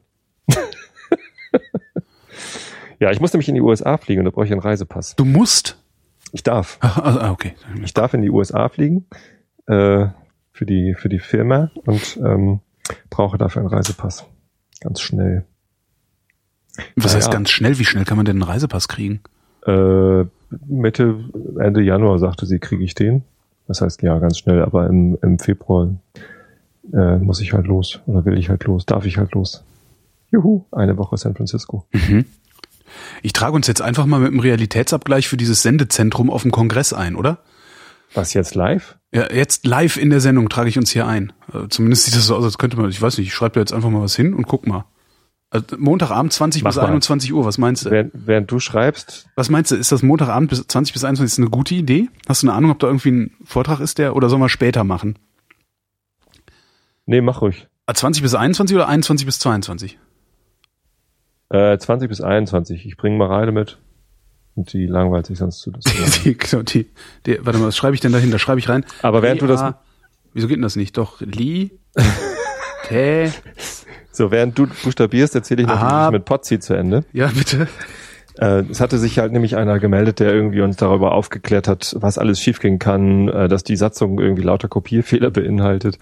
Ja, ich muss nämlich in die USA fliegen und da brauche ich einen Reisepass. Du musst. Ich darf. Ah, okay. Ich darf in die USA fliegen äh, für die für die Firma und ähm, brauche dafür einen Reisepass. Ganz schnell. Was Ja, heißt ganz schnell? Wie schnell kann man denn einen Reisepass kriegen? Äh, Mitte, Ende Januar sagte sie, kriege ich den. Das heißt, ja, ganz schnell, aber im, im Februar äh, muss ich halt los oder will ich halt los, darf ich halt los. Juhu, eine Woche San Francisco. Mhm. Ich trage uns jetzt einfach mal mit dem Realitätsabgleich für dieses Sendezentrum auf dem Kongress ein, oder? Was jetzt live? Ja, jetzt live in der Sendung trage ich uns hier ein. Äh, zumindest sieht das so aus, als könnte man, ich weiß nicht, ich schreibe da jetzt einfach mal was hin und guck mal. Also Montagabend 20 Mach bis mal. 21 Uhr, was meinst du? Während, während du schreibst, Was meinst du, ist das Montagabend bis 20 bis 21 ist eine gute Idee? Hast du eine Ahnung, ob da irgendwie ein Vortrag ist, der, oder sollen wir später machen? nee, mach ruhig. Ah, 20 bis 21 oder 21 bis 22? Äh, 20 bis 21. Ich bringe Mareile mit. Und die langweilt sich sonst zu. Das die, genau, die, die, warte mal, was schreibe ich denn dahin? Da schreibe ich rein. Aber während du das, Wieso geht denn das nicht? Doch, Li, Tä, so während du buchstabierst, erzähle ich noch mit Potzi zu Ende. ja, bitte. Äh, es hatte sich halt nämlich einer gemeldet, der irgendwie uns darüber aufgeklärt hat, was alles schiefgehen kann, äh, dass die Satzung irgendwie lauter Kopierfehler beinhaltet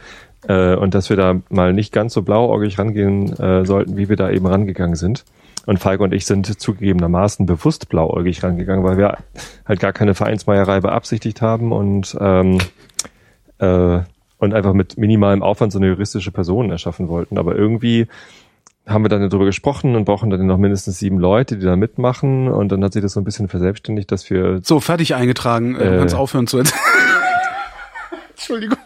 äh, und dass wir da mal nicht ganz so blauäugig rangehen äh, sollten, wie wir da eben rangegangen sind. Und Falk und ich sind zugegebenermaßen bewusst blauäugig rangegangen, weil wir halt gar keine Vereinsmeierei beabsichtigt haben und ähm, äh, und einfach mit minimalem Aufwand so eine juristische Person erschaffen wollten. Aber irgendwie haben wir dann darüber gesprochen und brauchen dann noch mindestens sieben Leute, die da mitmachen. Und dann hat sich das so ein bisschen verselbstständigt, dass wir So, fertig eingetragen. Äh, du Äh. kannst aufhören zu. Entschuldigung.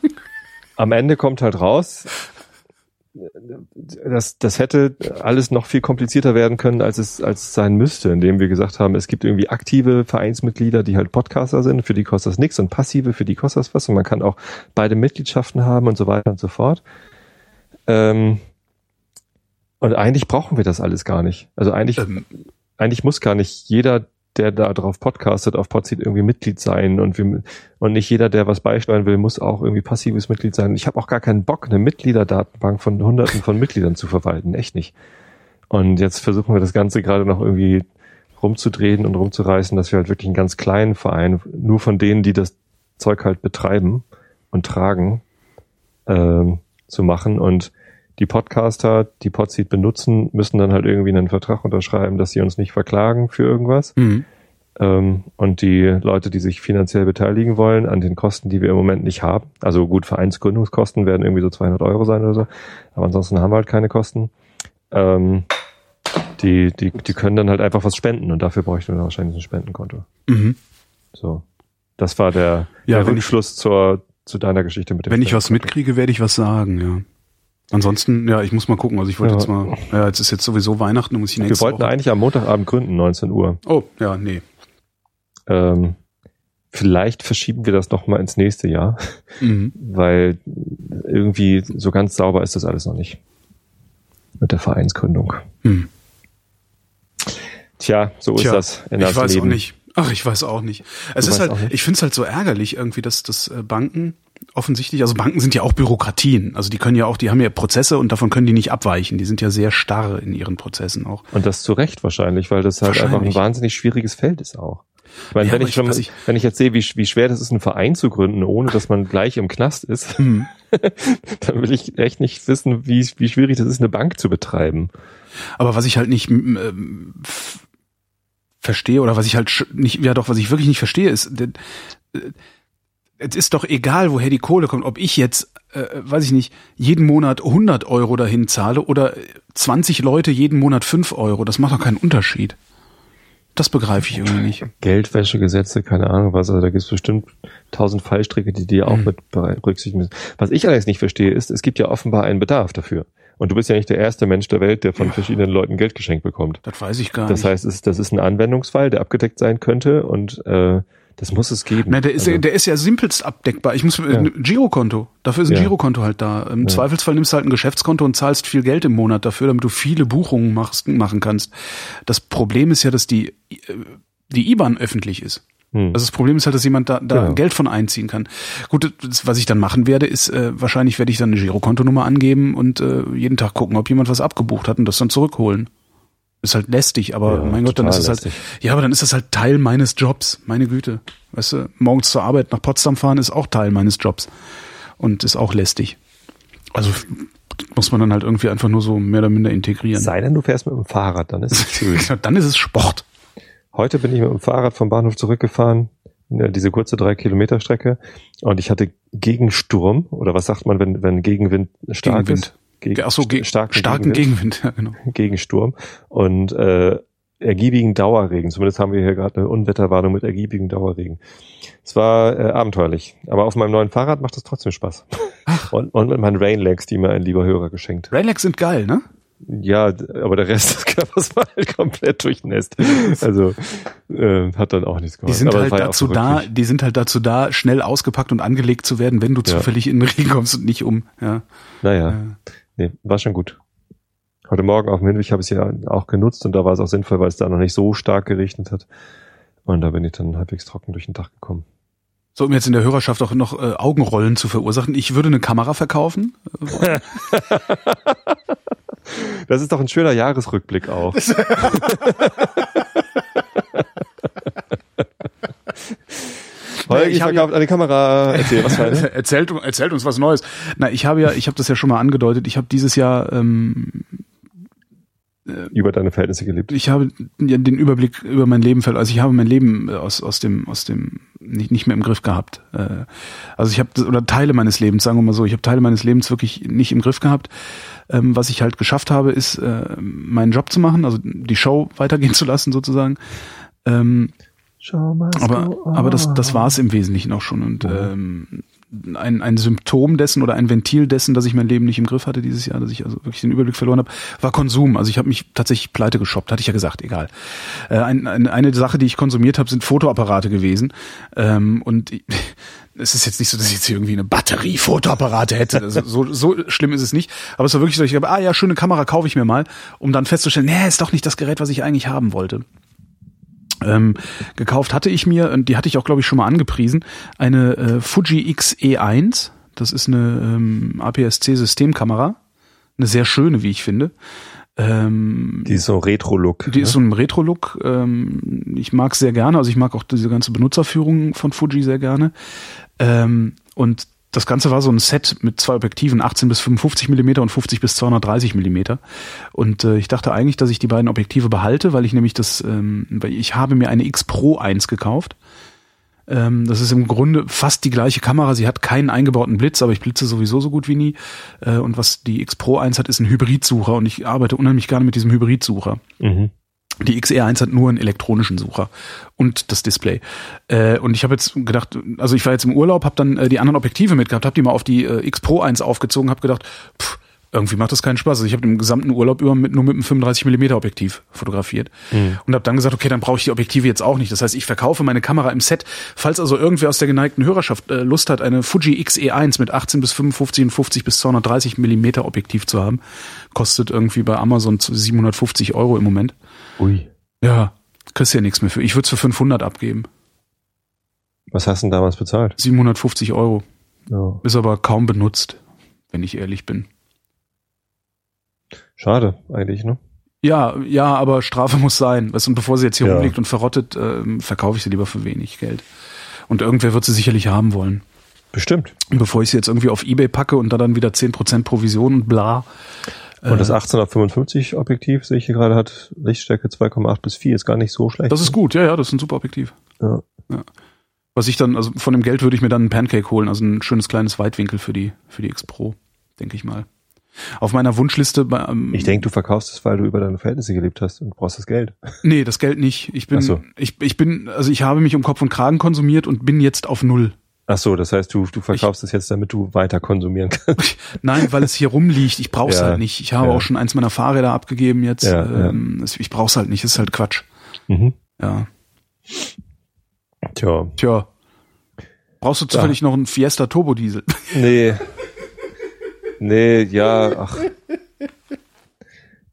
am Ende kommt halt raus, das, das hätte alles noch viel komplizierter werden können, als es, als es sein müsste, indem wir gesagt haben, es gibt irgendwie aktive Vereinsmitglieder, die halt Podcaster sind, für die kostet das nichts und passive, für die kostet das was und man kann auch beide Mitgliedschaften haben und so weiter und so fort. Ähm, und eigentlich brauchen wir das alles gar nicht. Also eigentlich, Ähm, eigentlich muss gar nicht jeder, der da drauf podcastet, auf Podseed irgendwie Mitglied sein und wir, und nicht jeder, der was beisteuern will, muss auch irgendwie passives Mitglied sein. Ich habe auch gar keinen Bock, eine Mitgliederdatenbank von hunderten von Mitgliedern zu verwalten. Echt nicht. Und jetzt versuchen wir das Ganze gerade noch irgendwie rumzudrehen und rumzureißen, dass wir halt wirklich einen ganz kleinen Verein, nur von denen, die das Zeug halt betreiben und tragen, ähm, zu machen. Und die Podcaster, die Podseed benutzen, müssen dann halt irgendwie einen Vertrag unterschreiben, dass sie uns nicht verklagen für irgendwas. Mhm. Ähm, und die Leute, die sich finanziell beteiligen wollen an den Kosten, die wir im Moment nicht haben, also gut, Vereinsgründungskosten werden irgendwie so 200 Euro sein oder so, aber ansonsten haben wir halt keine Kosten. Ähm, die, die, die können dann halt einfach was spenden und dafür bräuchten wir dann wahrscheinlich ein Spendenkonto. Mhm. So. Das war der, Ja, der Rückschluss zur, zu deiner Geschichte mit dem Wenn ich was mitkriege, werde ich was sagen, ja. Ansonsten, ja, ich muss mal gucken. Also ich wollte Ja. jetzt mal, ja, jetzt ist jetzt sowieso Weihnachten, muss ich Wir nächste wollten Woche. eigentlich am Montagabend gründen, 19 Uhr. Oh, ja, nee. Ähm, vielleicht verschieben wir das noch mal ins nächste Jahr, Mhm. weil irgendwie so ganz sauber ist das alles noch nicht mit der Vereinsgründung. Hm. Tja, so ist Tja, das in ich das weiß Leben. auch nicht. Ach, ich weiß auch nicht. Es Du ist halt, nicht? ich finde es halt so ärgerlich irgendwie, dass, dass äh, Banken offensichtlich, also Banken sind ja auch Bürokratien. Also die können ja auch, die haben ja Prozesse und davon können die nicht abweichen. Die sind ja sehr starr in ihren Prozessen auch. Und das zu Recht wahrscheinlich, weil das halt einfach ein wahnsinnig schwieriges Feld ist auch. Ich meine, Ja, wenn ich, schon, ich- was ich- wenn ich jetzt sehe, wie, wie schwer das ist, einen Verein zu gründen, ohne dass man gleich im Knast ist, Hm. dann will ich echt nicht wissen, wie, wie schwierig das ist, eine Bank zu betreiben. Aber was ich halt nicht ähm, verstehe oder was ich halt nicht, ja doch, was ich wirklich nicht verstehe, ist, äh, es ist doch egal, woher die Kohle kommt, ob ich jetzt, äh, weiß ich nicht, jeden Monat 100 Euro dahin zahle oder 20 Leute jeden Monat 5 Euro. Das macht doch keinen Unterschied. Das begreife ich irgendwie nicht. Geldwäschegesetze, keine Ahnung was, also da gibt es bestimmt tausend Fallstricke, die die auch Mhm. mit berücksichtigen müssen. Was ich allerdings nicht verstehe, ist, es gibt ja offenbar einen Bedarf dafür. Und du bist ja nicht der erste Mensch der Welt, der von verschiedenen Leuten Geld geschenkt bekommt. Das weiß ich gar Das nicht. heißt, es, das ist ein Anwendungsfall, der abgedeckt sein könnte und äh, das muss es geben. Na, der ist, Also, ja, der ist ja simpelst abdeckbar. Ich muss Ja. ein Girokonto. Dafür ist ein Ja. Girokonto halt da. Im Ja. Zweifelsfall nimmst du halt ein Geschäftskonto und zahlst viel Geld im Monat dafür, damit du viele Buchungen machst, machen kannst. Das Problem ist ja, dass die äh, die IBAN öffentlich ist. hm. Also das Problem ist halt, dass jemand da, da Genau. Geld von einziehen kann. Gut, das, was ich dann machen werde, ist äh, wahrscheinlich werde ich dann eine Girokontonummer angeben und äh, jeden Tag gucken, ob jemand was abgebucht hat und das dann zurückholen. Ist halt lästig, aber Ja, mein Gott, dann ist es halt, ja, aber dann ist das halt Teil meines Jobs. Meine Güte. Weißt du, morgens zur Arbeit nach Potsdam fahren ist auch Teil meines Jobs. Und ist auch lästig. Also muss man dann halt irgendwie einfach nur so mehr oder minder integrieren. Sei denn, du fährst mit dem Fahrrad, dann ist es schön. dann ist es Sport. Heute bin ich mit dem Fahrrad vom Bahnhof zurückgefahren, ja, diese kurze drei Kilometer Strecke, und ich hatte Gegensturm, oder was sagt man, wenn, wenn Gegenwind stark Gegenwind. ist? Gegen, Ach so, ge starken, starken Gegenwind, ja, genau. Gegensturm und äh, ergiebigen Dauerregen. Zumindest haben wir hier gerade eine Unwetterwarnung mit ergiebigem Dauerregen. Es war äh, abenteuerlich, aber auf meinem neuen Fahrrad macht es trotzdem Spaß. Und, und mit meinen Rainlegs, die mir ein lieber Hörer geschenkt. Rainlegs sind geil, ne? Ja, aber der Rest des Körpers war halt komplett durchnässt. Also äh, hat dann auch nichts Die geholfen. sind aber halt ja dazu da, die sind halt dazu da, schnell ausgepackt und angelegt zu werden, wenn du Ja. zufällig in den Regen kommst und nicht um. Ja. Naja, Äh, nee, war schon gut. Heute Morgen auf dem Hinweg habe ich es ja auch genutzt und da war es auch sinnvoll, weil es da noch nicht so stark geregnet hat. Und da bin ich dann halbwegs trocken durch den Tag gekommen. So, um jetzt in der Hörerschaft auch noch äh, Augenrollen zu verursachen. Ich würde eine Kamera verkaufen. Das ist doch ein schöner Jahresrückblick auch. Holgi ich verkauft eine Kamera. Erzähl, was war erzählt, erzählt uns was Neues. Na, ich habe ja, ich habe das ja schon mal angedeutet. Ich habe dieses Jahr, ähm, Über deine Verhältnisse gelebt. ich habe ja den Überblick über mein Leben verloren. Also ich habe mein Leben äh, aus aus dem aus dem nicht nicht mehr im Griff gehabt. Äh, Also ich habe oder Teile meines Lebens, sagen wir mal so, ich habe Teile meines Lebens wirklich nicht im Griff gehabt. Ähm, was ich halt geschafft habe, ist äh, meinen Job zu machen, also die Show weitergehen zu lassen sozusagen. Schau mal. aber, aber das, das war es im Wesentlichen auch schon. Und ähm, ein, ein Symptom dessen oder ein Ventil dessen, dass ich mein Leben nicht im Griff hatte dieses Jahr, dass ich also wirklich den Überblick verloren habe, war Konsum. Also ich habe mich tatsächlich pleite geshoppt, hatte ich ja gesagt, egal. Äh, ein, ein, eine Sache, die ich konsumiert habe, sind Fotoapparate gewesen. Ähm, und ich, es ist jetzt nicht so, dass ich jetzt hier irgendwie eine Batterie Fotoapparate hätte. Also so, so schlimm ist es nicht. Aber es war wirklich so, ich habe, ah ja, schöne Kamera kaufe ich mir mal, um dann festzustellen, nee, ist doch nicht das Gerät, was ich eigentlich haben wollte. Ähm, gekauft hatte ich mir, und die hatte ich auch, glaube ich, schon mal angepriesen, eine äh, Fuji X-E1. Das ist eine ähm, APS-C-Systemkamera. Eine sehr schöne, wie ich finde. Ähm, Die ist so Retro-Look. die ist so ein Retro-Look. Ähm, ich mag sehr gerne. Also ich mag auch diese ganze Benutzerführung von Fuji sehr gerne. Ähm, und das Ganze war so ein Set mit zwei Objektiven, 18 bis 55 Millimeter und 50 bis 230 Millimeter. Und äh, ich dachte eigentlich, dass ich die beiden Objektive behalte, weil ich nämlich das, ähm, weil ich habe mir eine X Pro 1 gekauft. Ähm, das ist im Grunde fast die gleiche Kamera. Sie hat keinen eingebauten Blitz, aber ich blitze sowieso so gut wie nie. Äh, und was die X Pro 1 hat, ist ein Hybridsucher und ich arbeite unheimlich gerne mit diesem Hybridsucher. Mhm. Die XR1 hat nur einen elektronischen Sucher und das Display. Äh, und ich habe jetzt gedacht, also ich war jetzt im Urlaub, habe dann äh, die anderen Objektive mitgehabt, habe die mal auf die äh, X Pro 1 aufgezogen, habe gedacht, pff, irgendwie macht das keinen Spaß. Also ich habe den gesamten Urlaub über mit, nur mit einem 35 mm Objektiv fotografiert und habe dann gesagt, okay, dann brauche ich die Objektive jetzt auch nicht. Das heißt, ich verkaufe meine Kamera im Set. Falls also irgendwer aus der geneigten Hörerschaft äh, Lust hat, eine Fuji XE1 mit 18 bis 55 und 50 bis 230 mm Objektiv zu haben, kostet irgendwie bei Amazon 750 Euro im Moment. Ui. Ja, kriegst ja nichts mehr für. Ich würde es für 500 abgeben. Was hast du denn damals bezahlt? 750 Euro. Ja. Ist aber kaum benutzt, wenn ich ehrlich bin. Schade, eigentlich, ne? Ja, ja, aber Strafe muss sein. Weißt, und bevor sie jetzt hier Ja. rumliegt und verrottet, ähm, verkaufe ich sie lieber für wenig Geld. Und irgendwer wird sie sicherlich haben wollen. Bestimmt. Und bevor ich sie jetzt irgendwie auf Ebay packe und da dann wieder 10% Provision und bla. Und das 1855 Objektiv, sehe ich hier gerade, hat Lichtstärke 2,8 bis 4. Ist gar nicht so schlecht. Das ist gut, ja, ja, das ist ein super Objektiv. Ja. Was ich dann, also von dem Geld würde ich mir dann einen Pancake holen, also ein schönes kleines Weitwinkel für die, für die X Pro, denke ich mal. Auf meiner Wunschliste ähm, Ich denke, du verkaufst es, weil du über deine Verhältnisse gelebt hast und brauchst das Geld. Nee, das Geld nicht. Ich bin, so. ich, ich bin, also ich habe mich um Kopf und Kragen konsumiert und bin jetzt auf Null. Ach so, das heißt, du, du verkaufst es jetzt, damit du weiter konsumieren kannst. Nein, weil es hier rumliegt. Ich brauche es Ja, halt nicht. Ich habe ja. auch schon eins meiner Fahrräder abgegeben jetzt. Ja, ähm, Ich brauche es halt nicht. Es ist halt Quatsch. Mhm. Ja. Tja, Tja. Brauchst du zufällig noch einen Fiesta Turbo Diesel? nee. Nee, ja, ach.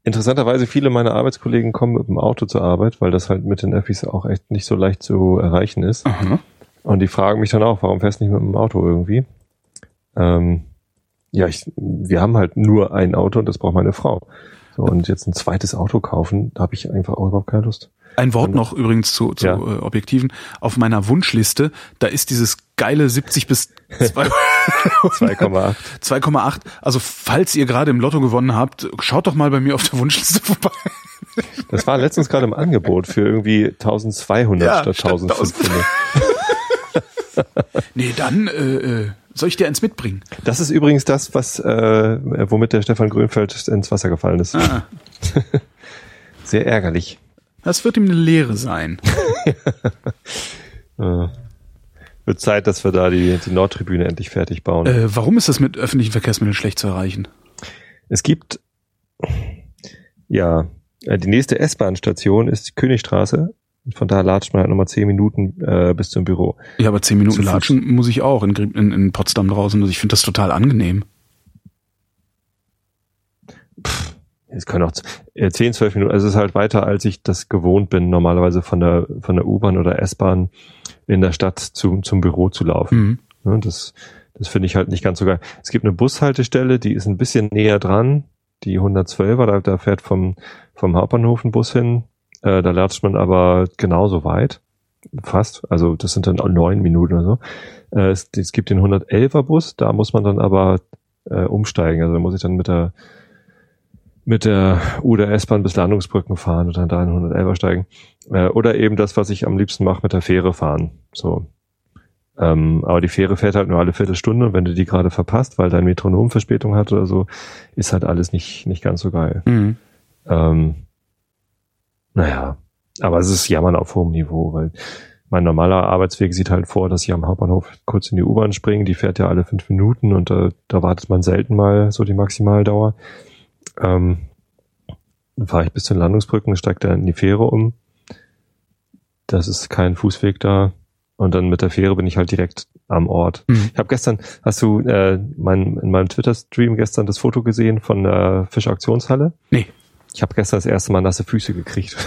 Interessanterweise, viele meiner Arbeitskollegen kommen mit dem Auto zur Arbeit, weil das halt mit den Öffis auch echt nicht so leicht zu erreichen ist. Aha. Und die fragen mich dann auch, warum fährst du nicht mit dem Auto irgendwie? Ähm, ja, ich, wir haben halt nur ein Auto und das braucht meine Frau. So, und jetzt ein zweites Auto kaufen, da habe ich einfach auch überhaupt keine Lust. Ein Wort noch übrigens zu, zu Ja. äh, Objektiven. Auf meiner Wunschliste, da ist dieses geile 70 bis 2 2,8. 2,8. Also falls ihr gerade im Lotto gewonnen habt, schaut doch mal bei mir auf der Wunschliste vorbei. Das war letztens gerade im Angebot für irgendwie 1200 Ja, statt statt 1500. Nee, dann äh, äh, soll ich dir eins mitbringen? Das ist übrigens das, was äh, womit der Stefan Grünfeld ins Wasser gefallen ist. Ah, Sehr ärgerlich. Das wird ihm eine Lehre sein. Wird Zeit, dass wir da die, die Nordtribüne endlich fertig bauen. Äh, warum ist das mit öffentlichen Verkehrsmitteln schlecht zu erreichen? Es gibt, ja, äh, die nächste S-Bahn-Station ist die Königstraße. Von da latscht man halt nochmal zehn Minuten äh, bis zum Büro. Ja, aber zehn Minuten Zu Fuß. latschen muss ich auch in, in, in Potsdam draußen. Also ich finde das total angenehm. Es können auch äh, 10, 12 Minuten, also es ist halt weiter, als ich das gewohnt bin, normalerweise von der, von der U-Bahn oder S-Bahn in der Stadt zum, zum Büro zu laufen. Mhm. Das das finde ich halt nicht ganz so geil. Es gibt eine Bushaltestelle, die ist ein bisschen näher dran, die 112er, da, da fährt vom, vom Hauptbahnhof ein Bus hin, äh, da latscht man aber genauso weit, fast, also das sind dann neun Minuten oder so. Äh, es, es gibt den 111er Bus, da muss man dann aber äh, umsteigen, also da muss ich dann mit der mit der U der S-Bahn bis Landungsbrücken fahren und dann da in 111er steigen. Äh, oder eben das, was ich am liebsten mache, mit der Fähre fahren. So. Ähm, aber die Fähre fährt halt nur alle Viertelstunde und wenn du die gerade verpasst, weil dein Metronom Verspätung hat oder so, ist halt alles nicht, nicht ganz so geil. Mhm. Ähm, naja, aber es ist Jammern auf hohem Niveau, weil mein normaler Arbeitsweg sieht halt vor, dass ich am Hauptbahnhof kurz in die U-Bahn springe, die fährt ja alle fünf Minuten und da, da wartet man selten mal so die Maximaldauer. Ähm, dann fahre ich bis zu den Landungsbrücken, steige dann in die Fähre um. Das ist kein Fußweg da. Und dann mit der Fähre bin ich halt direkt am Ort. Mhm. Ich habe gestern, hast du äh, mein, in meinem Twitter-Stream gestern das Foto gesehen von der Fischauktionshalle? Nee. Ich habe gestern das erste Mal nasse Füße gekriegt.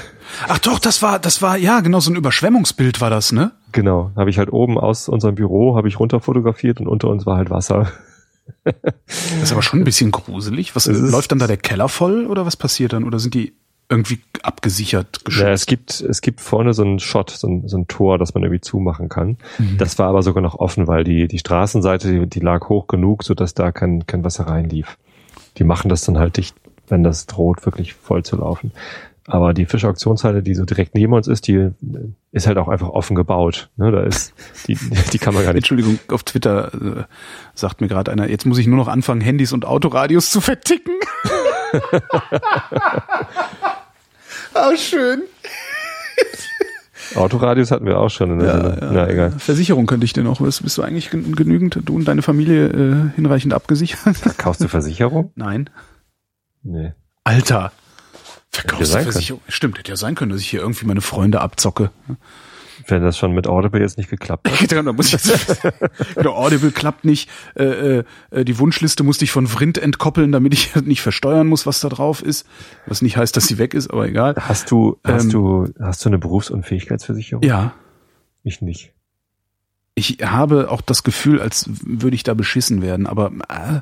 Ach doch, das war, das war, ja, genau, so ein Überschwemmungsbild war das, ne? genau, habe ich halt oben aus unserem Büro habe ich runter fotografiert und unter uns war halt Wasser. Das ist aber schon ein bisschen gruselig. Was läuft dann da der Keller voll oder was passiert dann? Oder sind die irgendwie abgesichert, geschützt? Ja, es gibt es gibt vorne so ein Shot, so ein, so ein Tor, das man irgendwie zumachen kann. Mhm. Das war aber sogar noch offen, weil die die Straßenseite die, die lag hoch genug, so dass da kein kein Wasser reinlief. Die machen das dann halt dicht, wenn das droht wirklich voll zu laufen. Aber die Fischauktionshalle, die so direkt neben uns ist, die äh, ist halt auch einfach offen gebaut. Ne, da ist die die kann man gar nicht Entschuldigung, auf Twitter äh, sagt mir gerade einer, jetzt muss ich nur noch anfangen, Handys und Autoradios zu verticken. Ah, schön. Autoradios hatten wir auch schon in der Sendung. Na egal. Versicherung könnte ich dir noch. Bist, bist du eigentlich gen- genügend, du und deine Familie äh, hinreichend abgesichert? Kaufst du Versicherung? Nein. Nee. Alter. Hätte Verkaufst du sein können. Versicherung? Stimmt, hätte ja sein können, dass ich hier irgendwie meine Freunde abzocke. Wenn das schon mit Audible jetzt nicht geklappt hat. da muss ich jetzt, genau, Audible klappt nicht. Äh, äh, die Wunschliste musste ich von Vrind entkoppeln, damit ich nicht versteuern muss, was da drauf ist. Was nicht heißt, dass sie weg ist, aber egal. Hast du, hast Ähm, du, hast du eine Berufsunfähigkeitsversicherung? Ja, Ich nicht. Ich habe auch das Gefühl, als würde ich da beschissen werden, aber äh,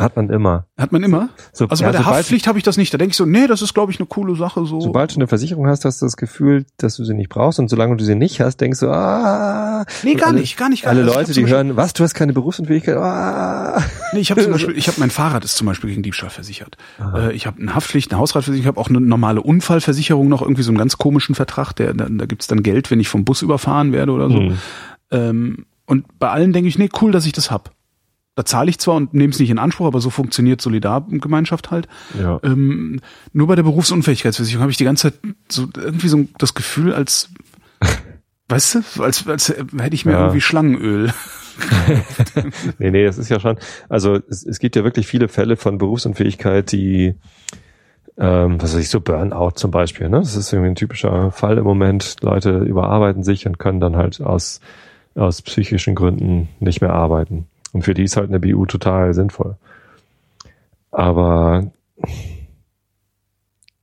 Hat man immer. hat man immer. So, Also ja, bei der sobald- Haftpflicht habe ich das nicht. Da denke ich so, nee, das ist, glaube ich, eine coole Sache. So. Sobald du eine Versicherung hast, hast du das Gefühl, dass du sie nicht brauchst und solange du sie nicht hast, denkst du, ah. Nee, gar alle, nicht, gar nicht, gar Alle nicht. Also ich Leute, die hören, was, du hast keine Berufsunfähigkeit, ah. Nee, ich habe zum Beispiel, ich habe mein Fahrrad ist zum Beispiel gegen Diebstahl versichert. Äh, ich habe eine Haftpflicht, eine Hausratversicherung, ich habe auch eine normale Unfallversicherung noch, irgendwie so einen ganz komischen Vertrag, der, da, da gibt's dann Geld, wenn ich vom Bus überfahren werde oder so. Hm. Ähm, und bei allen denke ich, nee, cool, dass ich das hab. Da zahle ich zwar und nehme es nicht in Anspruch, aber so funktioniert Solidargemeinschaft halt. Ja. Ähm, nur bei der Berufsunfähigkeitsversicherung habe ich die ganze Zeit so irgendwie so das Gefühl, als weißt du, als, als hätte ich mir Ja. irgendwie Schlangenöl. Nee, nee, das ist ja schon, also es, es gibt ja wirklich viele Fälle von Berufsunfähigkeit, die, ähm, was weiß ich, so Burnout zum Beispiel, ne? Das ist irgendwie ein typischer Fall im Moment. Leute überarbeiten sich und können dann halt aus, aus psychischen Gründen nicht mehr arbeiten. Und für die ist halt eine BU total sinnvoll. Aber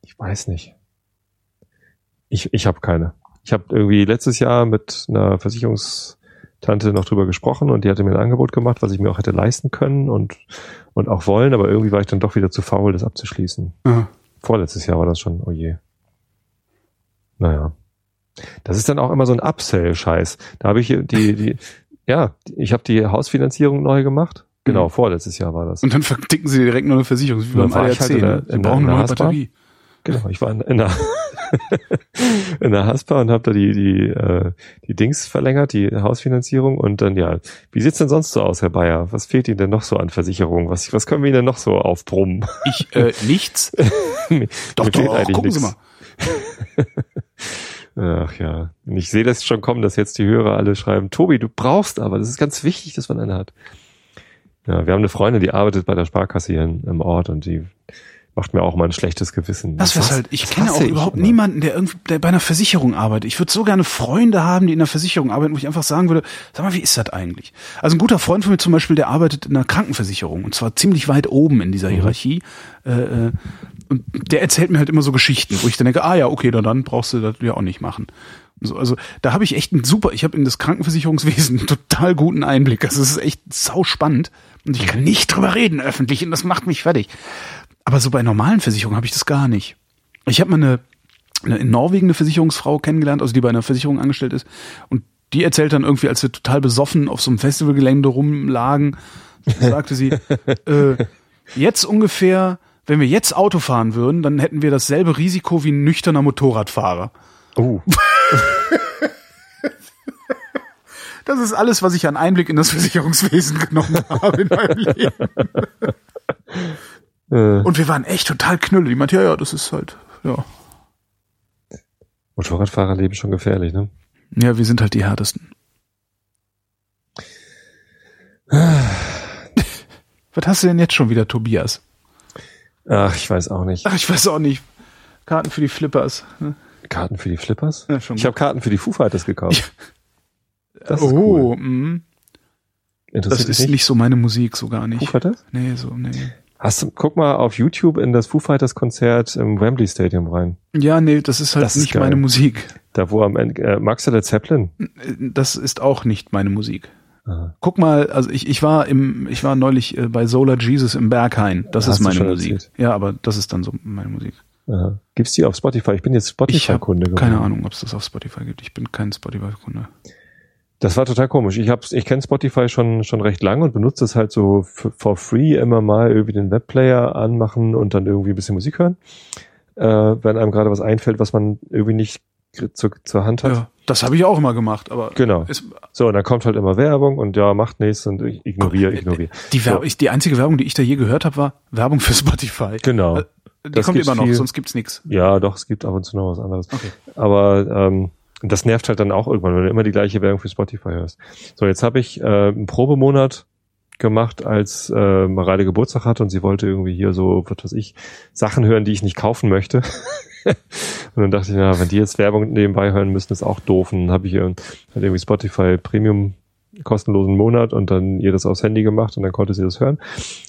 ich weiß nicht. Ich, ich habe keine. Ich habe irgendwie letztes Jahr mit einer Versicherungstante noch drüber gesprochen und die hatte mir ein Angebot gemacht, was ich mir auch hätte leisten können und, und auch wollen, aber irgendwie war ich dann doch wieder zu faul, das abzuschließen. Ja. Vorletztes Jahr war das schon, oh je. Naja. Das ist dann auch immer so ein Upsell-Scheiß. Da habe ich die, die, ja, ich habe die Hausfinanzierung neu gemacht. Genau, Mhm. vorletztes Jahr war das. Und dann verticken sie direkt noch eine Versicherung, wie beim ADAC. halt in der- ne? Sie brauchen in eine neue Haspa. Batterie. genau. Ich war in, in der, in der Haspa und habe da die, die, äh, die Dings verlängert, die Hausfinanzierung. Und dann, ja, wie sieht's denn sonst so aus, Herr Bayer? Was fehlt Ihnen denn noch so an Versicherungen? Was, was können wir Ihnen denn noch so aufbrummen? Ich, äh, nichts. Mir Doch, fehlt doch, eigentlich gucken Sie nix. mal. Ach ja. Und ich sehe das schon kommen, dass jetzt die Hörer alle schreiben, Tobi, du brauchst aber, das ist ganz wichtig, dass man eine hat. Ja, wir haben eine Freundin, die arbeitet bei der Sparkasse hier im Ort und die macht mir auch mal ein schlechtes Gewissen. Das hasse- halt. Ich das kenne auch überhaupt immer. niemanden, der irgendwie der bei einer Versicherung arbeitet. Ich würde so gerne Freunde haben, die in einer Versicherung arbeiten, wo ich einfach sagen würde, sag mal, wie ist das eigentlich? Also ein guter Freund von mir zum Beispiel, der arbeitet in einer Krankenversicherung und zwar ziemlich weit oben in Mhm. dieser Hierarchie. Äh, äh, und der erzählt mir halt immer so Geschichten, wo ich dann denke, ah ja, okay, dann, dann brauchst du das ja auch nicht machen. So, also da habe ich echt einen super, ich habe in das Krankenversicherungswesen einen total guten Einblick. Also es ist echt sau spannend und ich kann nicht drüber reden öffentlich und das macht mich fertig. Aber so bei normalen Versicherungen habe ich das gar nicht. Ich habe mal eine, eine in Norwegen eine Versicherungsfrau kennengelernt, also die bei einer Versicherung angestellt ist und die erzählt dann irgendwie, als wir total besoffen auf so einem Festivalgelände rumlagen, sagte sie, äh, jetzt ungefähr, wenn wir jetzt Auto fahren würden, dann hätten wir dasselbe Risiko wie ein nüchterner Motorradfahrer. Oh, Das ist alles, was ich an Einblick in das Versicherungswesen genommen habe in meinem Leben. äh, Und wir waren echt total knülle. Die meinte, ja, ja, das ist halt, ja. Motorradfahrer leben schon gefährlich, ne? Ja, wir sind halt die härtesten. Was hast du denn jetzt schon wieder, Tobias? Ach, ich weiß auch nicht. Ach, ich weiß auch nicht. Karten für die Flippers. ne? Karten für die Flippers? Ja, Ich habe Karten für die Foo Fighters gekauft. Das ist oh, cool. mm. das ist dich nicht? so meine Musik, so gar Foo nicht. Fighters? Nee, so, nee. Hast du, guck mal auf YouTube in das Foo Fighters Konzert im Wembley Stadium rein. Ja, nee, das ist halt Das ist nicht geil. meine Musik. Da wo am Ende, äh, magst du Led Zeppelin? Das ist auch nicht meine Musik. Guck mal, also ich, ich war im, ich war neulich äh, bei Solar Jesus im Berghain. Das Hast ist meine Musik. erzählt. Ja, aber das ist dann so meine Musik. Aha. Gibt's die auf Spotify? Ich bin jetzt Spotify-Kunde geworden. keine Ahnung, ob es das auf Spotify gibt. Ich bin kein Spotify-Kunde. Das war total komisch. Ich hab's, ich kenne Spotify schon schon recht lange und benutze es halt so for free immer mal irgendwie den Webplayer anmachen und dann irgendwie ein bisschen Musik hören, äh, wenn einem gerade was einfällt, was man irgendwie nicht gr- zu, zur Hand hat. Ja, das habe ich auch immer gemacht, aber Genau. So, und dann kommt halt immer Werbung und ja, macht nichts und ich ignoriere, ignoriere. die, Werb So. die einzige Werbung, die ich da je gehört habe, war Werbung für Spotify. Genau. Äh, Die Das kommt immer noch, viel. sonst gibt's nichts. Ja, doch, es gibt ab und zu noch was anderes. Okay. Aber ähm, das nervt halt dann auch irgendwann, wenn du immer die gleiche Werbung für Spotify hörst. So, jetzt habe ich äh, einen Probemonat gemacht, als äh, Mareile Geburtstag hatte und sie wollte irgendwie hier so, was weiß ich, Sachen hören, die ich nicht kaufen möchte. und dann dachte ich, na, wenn die jetzt Werbung nebenbei hören müssen, ist auch doof. Und dann habe ich ihr halt irgendwie Spotify Premium kostenlosen Monat und dann ihr das aufs Handy gemacht und dann konnte sie das hören.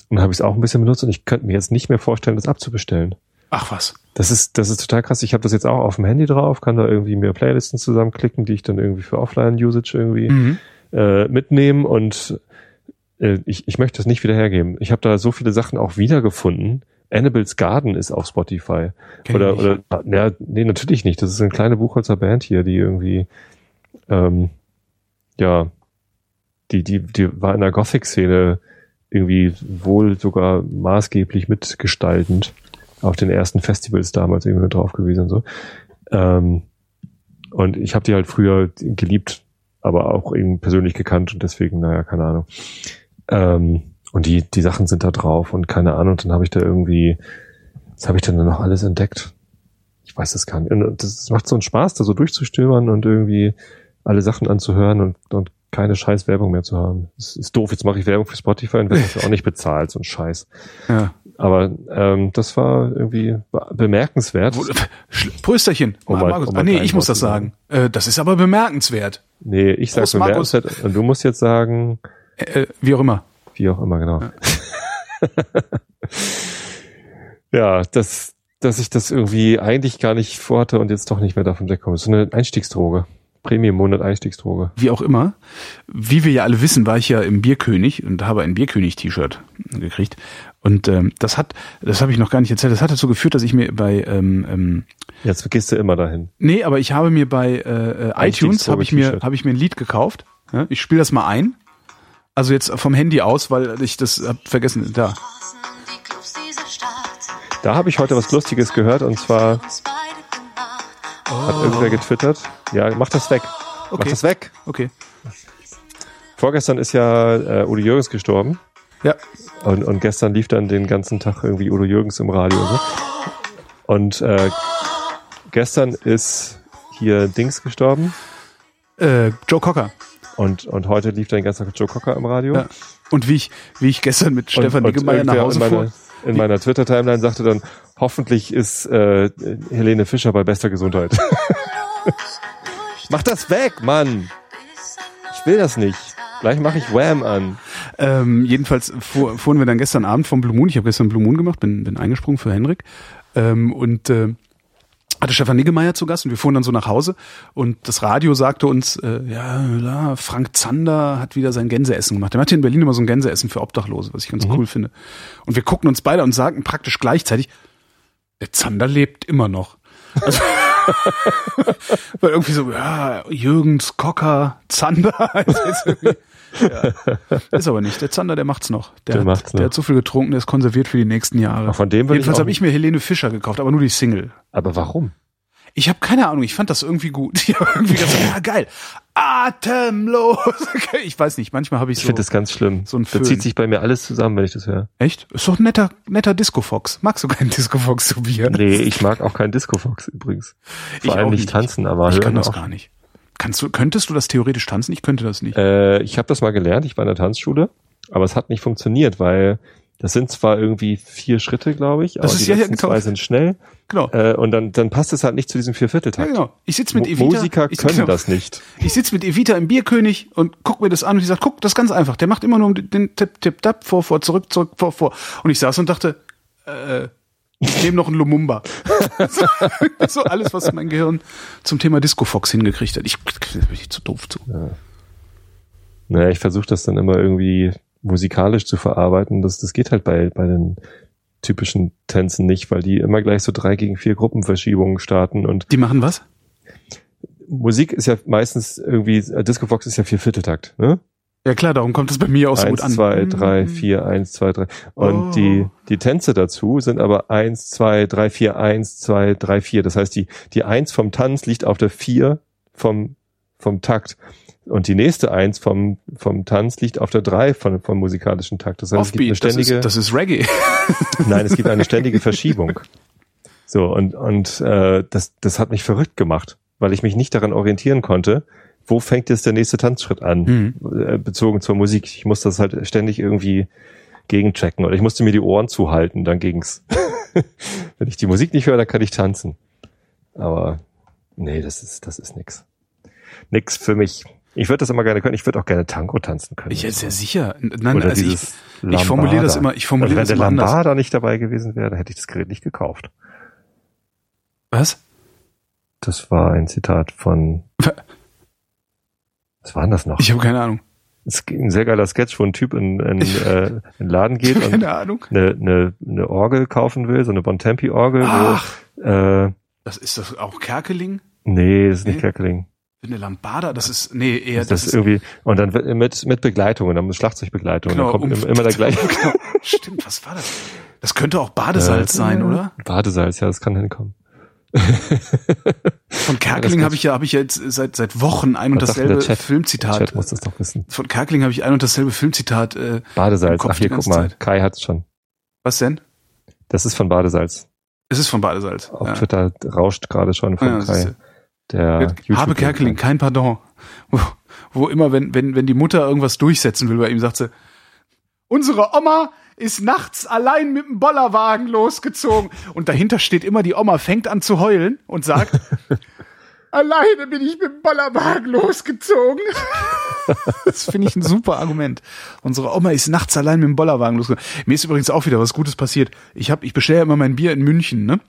Und dann habe ich es auch ein bisschen benutzt und ich könnte mir jetzt nicht mehr vorstellen, das abzubestellen. Ach was. Das ist, das ist total krass. Ich habe das jetzt auch auf dem Handy drauf, kann da irgendwie mir Playlisten zusammenklicken, die ich dann irgendwie für Offline-Usage irgendwie Mhm. äh, mitnehmen und äh, ich, ich möchte es nicht wieder hergeben. Ich habe da so viele Sachen auch wiedergefunden. Annabelle's Garden ist auf Spotify. Kenn oder, oder, ja, nee, natürlich nicht. Das ist eine kleine Buchholzer Band hier, die irgendwie, ähm, ja, die, die, die war in der Gothic-Szene irgendwie wohl sogar maßgeblich mitgestaltend auf den ersten Festivals damals irgendwie drauf gewesen und so. Ähm, und ich habe die halt früher geliebt, aber auch eben persönlich gekannt und deswegen, naja, keine Ahnung. Ähm, und die, die Sachen sind da drauf und keine Ahnung, dann habe ich da irgendwie, was habe ich denn da noch alles entdeckt? Ich weiß das gar nicht. Und das, macht so einen Spaß, da so durchzustöbern und irgendwie alle Sachen anzuhören und, und keine scheiß Werbung mehr zu haben. Das ist doof, jetzt mache ich Werbung für Spotify und werde dafür auch nicht bezahlt, so ein Scheiß. Ja. Aber ähm, das war irgendwie bemerkenswert. Prösterchen. Ah, mal- Markus. mal ah, nee, ich muss das sagen. sagen. Äh, das ist aber bemerkenswert. Nee, ich sag Prost, bemerkenswert und du musst jetzt sagen, Äh, äh, wie auch immer. wie auch immer, genau. Ja, dass, dass ich das irgendwie eigentlich gar nicht vorhatte und jetzt doch nicht mehr davon wegkomme. So eine Einstiegsdroge. Premium-Monat Einstiegsdroge. Wie auch immer. Wie wir ja alle wissen, war ich ja im Bierkönig und habe ein Bierkönig-T-Shirt gekriegt. Und ähm, das hat, das habe ich noch gar nicht erzählt, das hat dazu geführt, dass ich mir bei ähm, ähm, Jetzt gehst du immer dahin. Nee, aber ich habe mir bei äh, äh, iTunes habe ich mir habe ich mir ein Lied gekauft. Ja, ich spiele das mal ein. Also jetzt vom Handy aus, weil ich das hab vergessen. Da. Da habe ich heute was Lustiges gehört und zwar hat irgendwer getwittert. Ja, mach das weg. Mach Okay. das weg. Okay. Vorgestern ist ja äh, Udo Jürgens gestorben. Ja. Und, und gestern lief dann den ganzen Tag irgendwie Udo Jürgens im Radio. und So. Und äh, gestern ist hier Dings gestorben. Äh, Joe Cocker. Und, und heute lief dann Tag Joe Cocker im Radio. Ja. Und wie ich, wie ich gestern mit Stefan und, Niggemeier nach Hause in fuhr. meiner, in meiner Twitter-Timeline sagte dann, hoffentlich ist äh, Helene Fischer bei bester Gesundheit. Mach das weg, Mann! Ich will das nicht. Gleich mache ich Wham an. Ähm, jedenfalls fuhr, fuhren wir dann gestern Abend vom Blue Moon. Ich habe gestern Blue Moon gemacht, bin, bin eingesprungen für Henrik. Ähm, und äh, hatte Stefan Niggemeier zu Gast und wir fuhren dann so nach Hause und das Radio sagte uns, äh, ja, Frank Zander hat wieder sein Gänseessen gemacht. Der macht hier in Berlin immer so ein Gänseessen für Obdachlose, was ich ganz cool finde. Und wir guckten uns beide und sagten praktisch gleichzeitig, der Zander lebt immer noch. Also, weil irgendwie so, ja, Jürgens, Cocker, Zander. Ja. Ist aber nicht. Der Zander, der macht's noch. Der, Der hat, macht's noch. der hat so viel getrunken, der ist konserviert für die nächsten Jahre. Ach, von dem ich Jedenfalls habe ich mir Helene Fischer gekauft, aber nur die Single. Aber warum? Ich habe keine Ahnung, ich fand das irgendwie gut. Ich hab irgendwie gedacht, ja geil. Atemlos. Ich weiß nicht, manchmal habe ich Ich so. finde das ganz schlimm. so ein da zieht sich bei mir alles zusammen, wenn ich das höre. Echt? Ist doch ein netter, netter Disco-Fox. Magst du keinen Disco-Fox, Tobias? Nee, ich mag auch keinen Disco-Fox übrigens. Vor Ich allem nicht. tanzen, aber Ich hören kann das auch. gar nicht. Kannst du, könntest du das theoretisch tanzen? Ich könnte das nicht. Äh, ich habe das mal gelernt, ich war in der Tanzschule, aber es hat nicht funktioniert, weil das sind zwar irgendwie vier Schritte, glaube ich, aber ist die ja letzten genau. zwei sind schnell Genau. äh, und dann, dann passt es halt nicht zu diesem Ja, Viervierteltakt. genau. Ich sitze mit Evita. Musiker ich, können genau. das nicht. Ich sitze mit Evita im Bierkönig und guck mir das an und die sagt, guck, das ist ganz einfach. Der macht immer nur den Tipp, Tipp, Tap, vor, vor, zurück, zurück, vor, vor. Und ich saß und dachte, äh, ich nehme noch einen Lumumba. so, so alles, was mein Gehirn zum Thema Disco Fox hingekriegt hat. Ich bin ich zu doof zu. Naja, ich versuche das dann immer irgendwie musikalisch zu verarbeiten. Das, das geht halt bei, bei den typischen Tänzen nicht, weil die immer gleich so drei gegen vier Gruppenverschiebungen starten und Die machen was? Musik ist ja meistens irgendwie, äh, Disco Fox ist ja Viervierteltakt, ne? Ja klar, darum kommt es bei mir auch so gut eins, an. zwei, drei, Mhm. vier, eins, zwei, drei. Und Oh. die, die Tänze dazu sind aber eins, zwei, drei, vier, eins, zwei, drei, vier. Das heißt, die, die eins vom Tanz liegt auf der vier vom, vom Takt. Und die nächste eins vom, vom Tanz liegt auf der drei von, vom musikalischen Takt. Das heißt, es gibt eine Offbeat, das ständige, ist, das ist Reggae. nein, es gibt eine ständige Verschiebung. So, und, und äh, das, das hat mich verrückt gemacht, weil ich mich nicht daran orientieren konnte, wo fängt jetzt der nächste Tanzschritt an, Mhm. bezogen zur Musik. Ich musste das halt ständig irgendwie gegenchecken oder ich musste mir die Ohren zuhalten, dann ging's. Wenn ich die Musik nicht höre, dann kann ich tanzen. Aber nee, das ist, das ist nix. Nix für mich. Ich würde das immer gerne können. Ich würde auch gerne Tango tanzen können. Ich ist ja sicher. Nein, Oder also ich, ich formuliere das immer, ich formuliere also das wenn immer der anders. Lambada nicht dabei gewesen wäre, dann hätte ich das Gerät nicht gekauft. Was? Das war ein Zitat von. Was war denn das noch? Ich habe keine Ahnung. Es ist ein sehr geiler Sketch, wo ein Typ in, in, äh, in den Laden geht und eine, eine, eine Orgel kaufen will, so eine Bontempi-Orgel. Ach, Wo, äh, das ist das auch Kerkeling? nee, das ist nicht Nee. Kerkeling. Eine Lambada, das ist, nee, eher, Das, ist irgendwie, und dann mit, mit Begleitung, dann mit Schlagzeugbegleitung. Genau, dann kommt um- im- immer der gleiche Genau. Stimmt, was war das? Das könnte auch Badesalz Äh, sein, oder? Badesalz, ja, das kann hinkommen. Von Kerkeling habe ich ja, habe ich ja jetzt seit seit Wochen ein und dasselbe Chat? Filmzitat. Chat muss das doch wissen. Von Kerkeling habe ich ein und dasselbe Filmzitat. Äh, Badesalz, ach hier, guck mal, Zeit. Kai hat's schon. was denn? Das ist von Badesalz. Es ist von Badesalz. Auf ja. Twitter rauscht gerade schon von Ja, das Kai. ist- Der Habe. Kerkeling, kein Pardon. Wo, wo immer, wenn, wenn, wenn die Mutter irgendwas durchsetzen will bei ihm, sagt sie, unsere Oma ist nachts allein mit dem Bollerwagen losgezogen. Und dahinter steht immer, die Oma fängt an zu heulen und sagt, alleine bin ich mit dem Bollerwagen losgezogen. das finde ich ein super Argument. Unsere Oma ist nachts allein mit dem Bollerwagen losgezogen. Mir ist übrigens auch wieder was Gutes passiert. Ich hab, ich bestelle ja immer mein Bier in München, ne?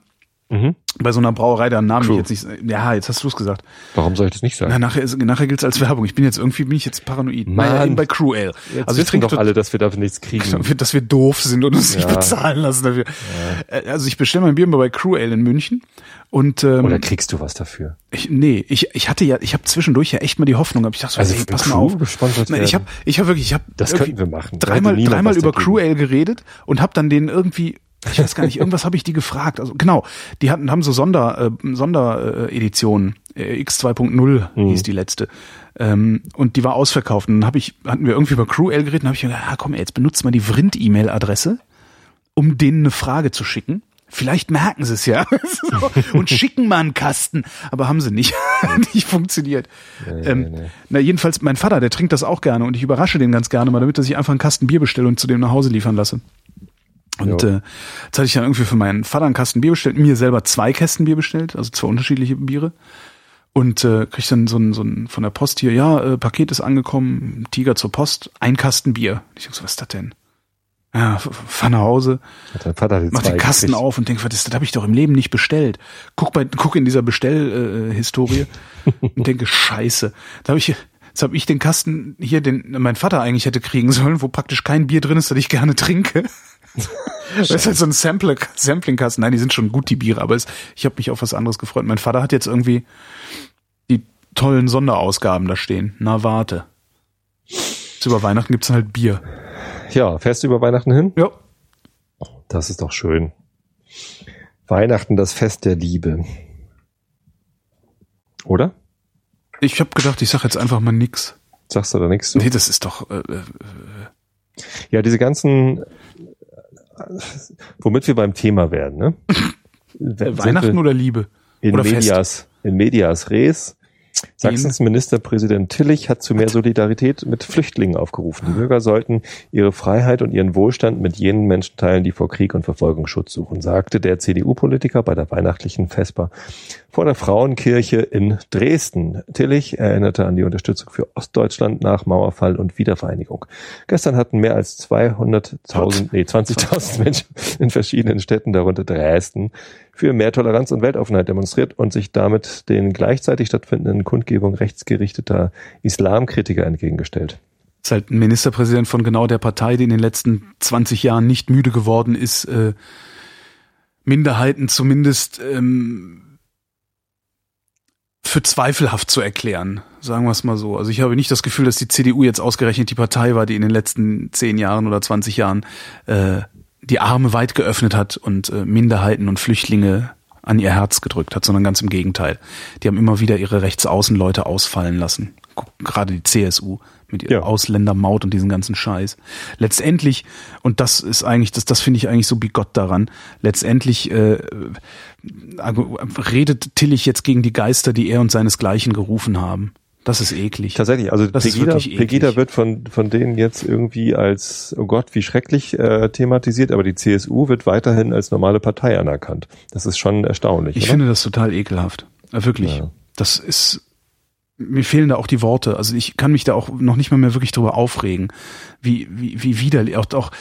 Mhm. Bei so einer Brauerei, deren Namen Crew. ich jetzt nicht, ja, jetzt hast du es gesagt. Warum soll ich das nicht sagen? Na, nachher, nachher gilt's als Werbung. Ich bin jetzt irgendwie, bin ich jetzt paranoid. Mann. Naja, eben bei Crew Ale. Jetzt also ich trinke doch alle, dass wir dafür nichts kriegen. dass wir, doof sind und uns nicht Ja. bezahlen lassen dafür. Äh, Also ich bestelle mein Bier immer bei Crew Ale in München und ähm, Oder kriegst du was dafür? ich, nee, ich, ich hatte ja, ich habe zwischendurch ja echt mal die Hoffnung, aber ich dachte so, Also ey, pass mal auf. Nein, ich habe ich hab wirklich, ich habe Das könnten wir machen. dreimal, dreimal über. Crew Ale geredet und habe dann denen irgendwie Ich weiß gar nicht, irgendwas habe ich die gefragt. Also genau, die hatten haben so Sonder äh, Sonderedition äh, X 2.0 Mhm. hieß die letzte. Ähm, und die war ausverkauft. Und dann habe ich hatten wir irgendwie über Cruel geredet, und habe ich gedacht, ja, komm, ey, jetzt benutzt mal die Vrind E-Mail Adresse, um denen eine Frage zu schicken. Vielleicht merken sie es ja So, und schicken mal einen Kasten, aber haben sie nicht, nicht funktioniert. ähm, nee, nee. Na jedenfalls mein Vater, der trinkt das auch gerne und ich überrasche den ganz gerne mal, damit er sich einfach einen Kasten Bier bestellt und zu dem nach Hause liefern lasse. Und Jo. äh, jetzt hatte ich dann irgendwie für meinen Vater einen Kasten Bier bestellt, mir selber zwei Kästen Bier bestellt, also zwei unterschiedliche Biere. Und äh, krieg dann so ein, so ein von der Post hier, ja, äh, Paket ist angekommen, Tiger zur Post, ein Kasten Bier. Ich denk so, was ist das denn? Ja, fahr nach Hause, Hat Vater mach den Kasten gekriegt. auf und denk, was ist das, das habe ich doch im Leben nicht bestellt. Guck bei, guck in dieser Bestellhistorie äh, Historie und denke, scheiße. Da habe ich, jetzt habe ich den Kasten hier, den mein Vater eigentlich hätte kriegen sollen, wo praktisch kein Bier drin ist, das ich gerne trinke. Das ist halt so ein Sampler, Sampling-Kasten. Nein, die sind schon gut, die Biere, aber es, ich habe mich auf was anderes gefreut. Mein Vater hat jetzt irgendwie die tollen Sonderausgaben da stehen. Na, warte. Jetzt über Weihnachten gibt's dann halt Bier. Ja, fährst du über Weihnachten hin? Ja. Das ist doch schön. Weihnachten, das Fest der Liebe. Oder? Ich habe gedacht, ich sag jetzt einfach mal nix. Sagst du da nichts? Nee, das ist doch. Äh, äh, Ja, diese ganzen, womit wir beim Thema werden, ne? Sind Weihnachten oder Liebe? in oder Fest? medias, in medias res. Sachsens Ministerpräsident Tillich hat zu mehr Solidarität mit Flüchtlingen aufgerufen. Die Bürger sollten ihre Freiheit und ihren Wohlstand mit jenen Menschen teilen, die vor Krieg und Verfolgung Schutz suchen, sagte der CDU-Politiker bei der weihnachtlichen Vesper vor der Frauenkirche in Dresden. Tillich erinnerte an die Unterstützung für Ostdeutschland nach Mauerfall und Wiedervereinigung. Gestern hatten mehr als 200.000, nee, 20.000 Menschen in verschiedenen Städten, darunter Dresden, für mehr Toleranz und Weltoffenheit demonstriert und sich damit den gleichzeitig stattfindenden Kundgebungen rechtsgerichteter Islamkritiker entgegengestellt. Ist halt ein Ministerpräsident von genau der Partei, die in den letzten 20 Jahren nicht müde geworden ist, äh, Minderheiten zumindest ähm, für zweifelhaft zu erklären. Sagen wir es mal so. Also ich habe nicht das Gefühl, dass die CDU jetzt ausgerechnet die Partei war, die in den letzten 10 Jahren oder 20 Jahren äh, die Arme weit geöffnet hat und äh, Minderheiten und Flüchtlinge an ihr Herz gedrückt hat, sondern ganz im Gegenteil. Die haben immer wieder ihre Rechtsaußenleute ausfallen lassen. Gerade die CSU mit ihrer Ja. Ausländermaut und diesen ganzen Scheiß. Letztendlich, und das ist eigentlich, das, das finde ich eigentlich so bigott daran, letztendlich äh, argu- redet Tillich jetzt gegen die Geister, die er und seinesgleichen gerufen haben. Das ist eklig. Tatsächlich, also Das Pegida. Pegida wird von, von denen jetzt irgendwie als, oh Gott, wie schrecklich äh, thematisiert, aber die CSU wird weiterhin als normale Partei anerkannt. Das ist schon erstaunlich. Ich oder? finde das total ekelhaft. Äh, wirklich. Ja. Das ist, mir fehlen da auch die Worte. Also ich kann mich da auch noch nicht mal mehr wirklich drüber aufregen. Wie, wie, wie widerlich. Auch, auch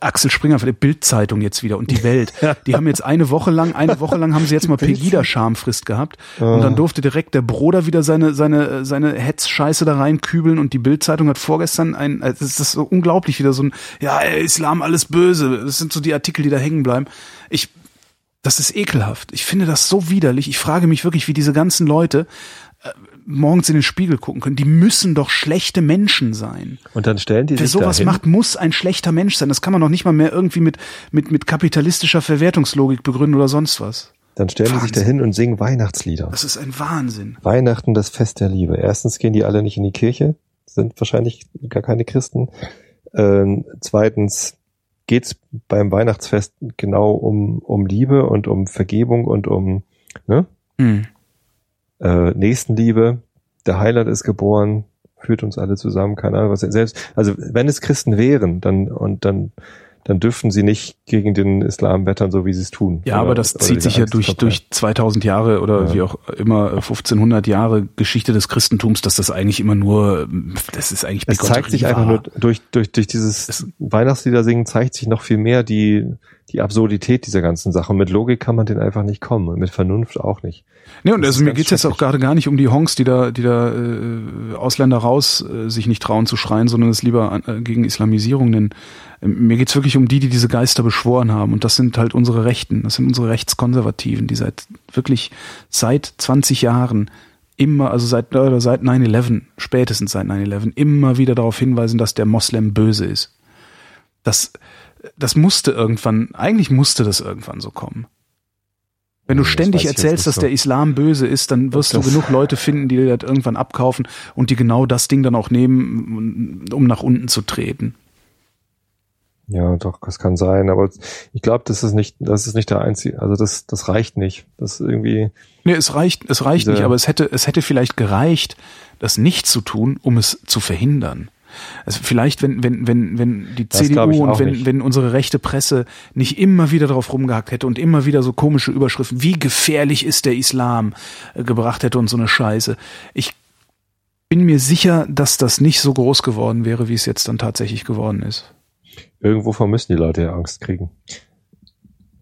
Axel Springer von der Bildzeitung jetzt wieder und die Welt. Die haben jetzt eine Woche lang, eine Woche lang haben sie jetzt mal Pegida-Schamfrist gehabt. Und dann durfte direkt der Broder wieder seine, seine, seine Hetzscheiße da reinkübeln und die Bildzeitung hat vorgestern ein, äh, das ist so unglaublich wieder so ein, ja, Islam alles böse. Das sind so die Artikel, die da hängen bleiben. Ich, das ist ekelhaft. Ich finde das so widerlich. Ich frage mich wirklich, wie diese ganzen Leute äh, morgens in den Spiegel gucken können. Die müssen doch schlechte Menschen sein. Und dann stellen die Wer sich sowas dahin, macht, muss ein schlechter Mensch sein. Das kann man doch nicht mal mehr irgendwie mit, mit, mit kapitalistischer Verwertungslogik begründen oder sonst was. dann stellen die sich Wahnsinn. dahin und singen Weihnachtslieder. Das ist ein Wahnsinn. Weihnachten, das Fest der Liebe. Erstens gehen die alle nicht in die Kirche, sind wahrscheinlich gar keine Christen. Ähm, zweitens geht's beim Weihnachtsfest genau um, um Liebe und um Vergebung und um ne? Hm. Äh, Nächstenliebe. Der Heiland ist geboren, führt uns alle zusammen, keine Ahnung was. Selbst, also wenn es Christen wären, dann und dann dann dürften sie nicht gegen den Islam wettern, so wie sie es tun. Ja, Oder- aber das zieht sich ja Angst durch, verbreiten. durch 2000 Jahre oder Ja. wie auch immer, äh, 1500 Jahre Geschichte des Christentums, dass das eigentlich immer nur, das ist eigentlich Es zeigt sich einfach nur durch, durch, durch dieses Weihnachtslieder singen zeigt sich noch viel mehr die, die Absurdität dieser ganzen Sache. Und mit Logik kann man den einfach nicht kommen und mit Vernunft auch nicht. Nee, und Das also mir geht's jetzt auch gerade gar nicht um die Honks, die da, die da äh, Ausländer raus äh, sich nicht trauen zu schreien, sondern es lieber äh, gegen Islamisierung nennen. Ähm, mir geht's wirklich um die, die diese Geister beschworen haben. Und das sind halt unsere Rechten, das sind unsere Rechtskonservativen, die seit wirklich seit 20 Jahren immer, also seit, oder seit 9-11, spätestens seit 9-11, immer wieder darauf hinweisen, dass der Moslem böse ist. Das, das musste irgendwann, eigentlich musste das irgendwann so kommen. Wenn du Das ständig erzählst, dass so. der Islam böse ist, dann wirst du Das- genug Leute finden, die dir das irgendwann abkaufen und die genau das Ding dann auch nehmen, um nach unten zu treten. Ja, doch, das kann sein, aber ich glaube, das ist nicht, das ist nicht der einzige, also das, das reicht nicht. Das ist irgendwie, Nee, es reicht, es reicht nicht, aber es hätte, es hätte vielleicht gereicht, das nicht zu tun, um es zu verhindern. Also vielleicht, wenn, wenn, wenn, wenn die Das CDU und wenn, nicht. wenn unsere rechte Presse nicht immer wieder drauf rumgehackt hätte und immer wieder so komische Überschriften, wie gefährlich ist der Islam, äh, gebracht hätte und so eine Scheiße. Ich bin mir sicher, dass das nicht so groß geworden wäre, wie es jetzt dann tatsächlich geworden ist. irgendwovon müssen die Leute ja Angst kriegen.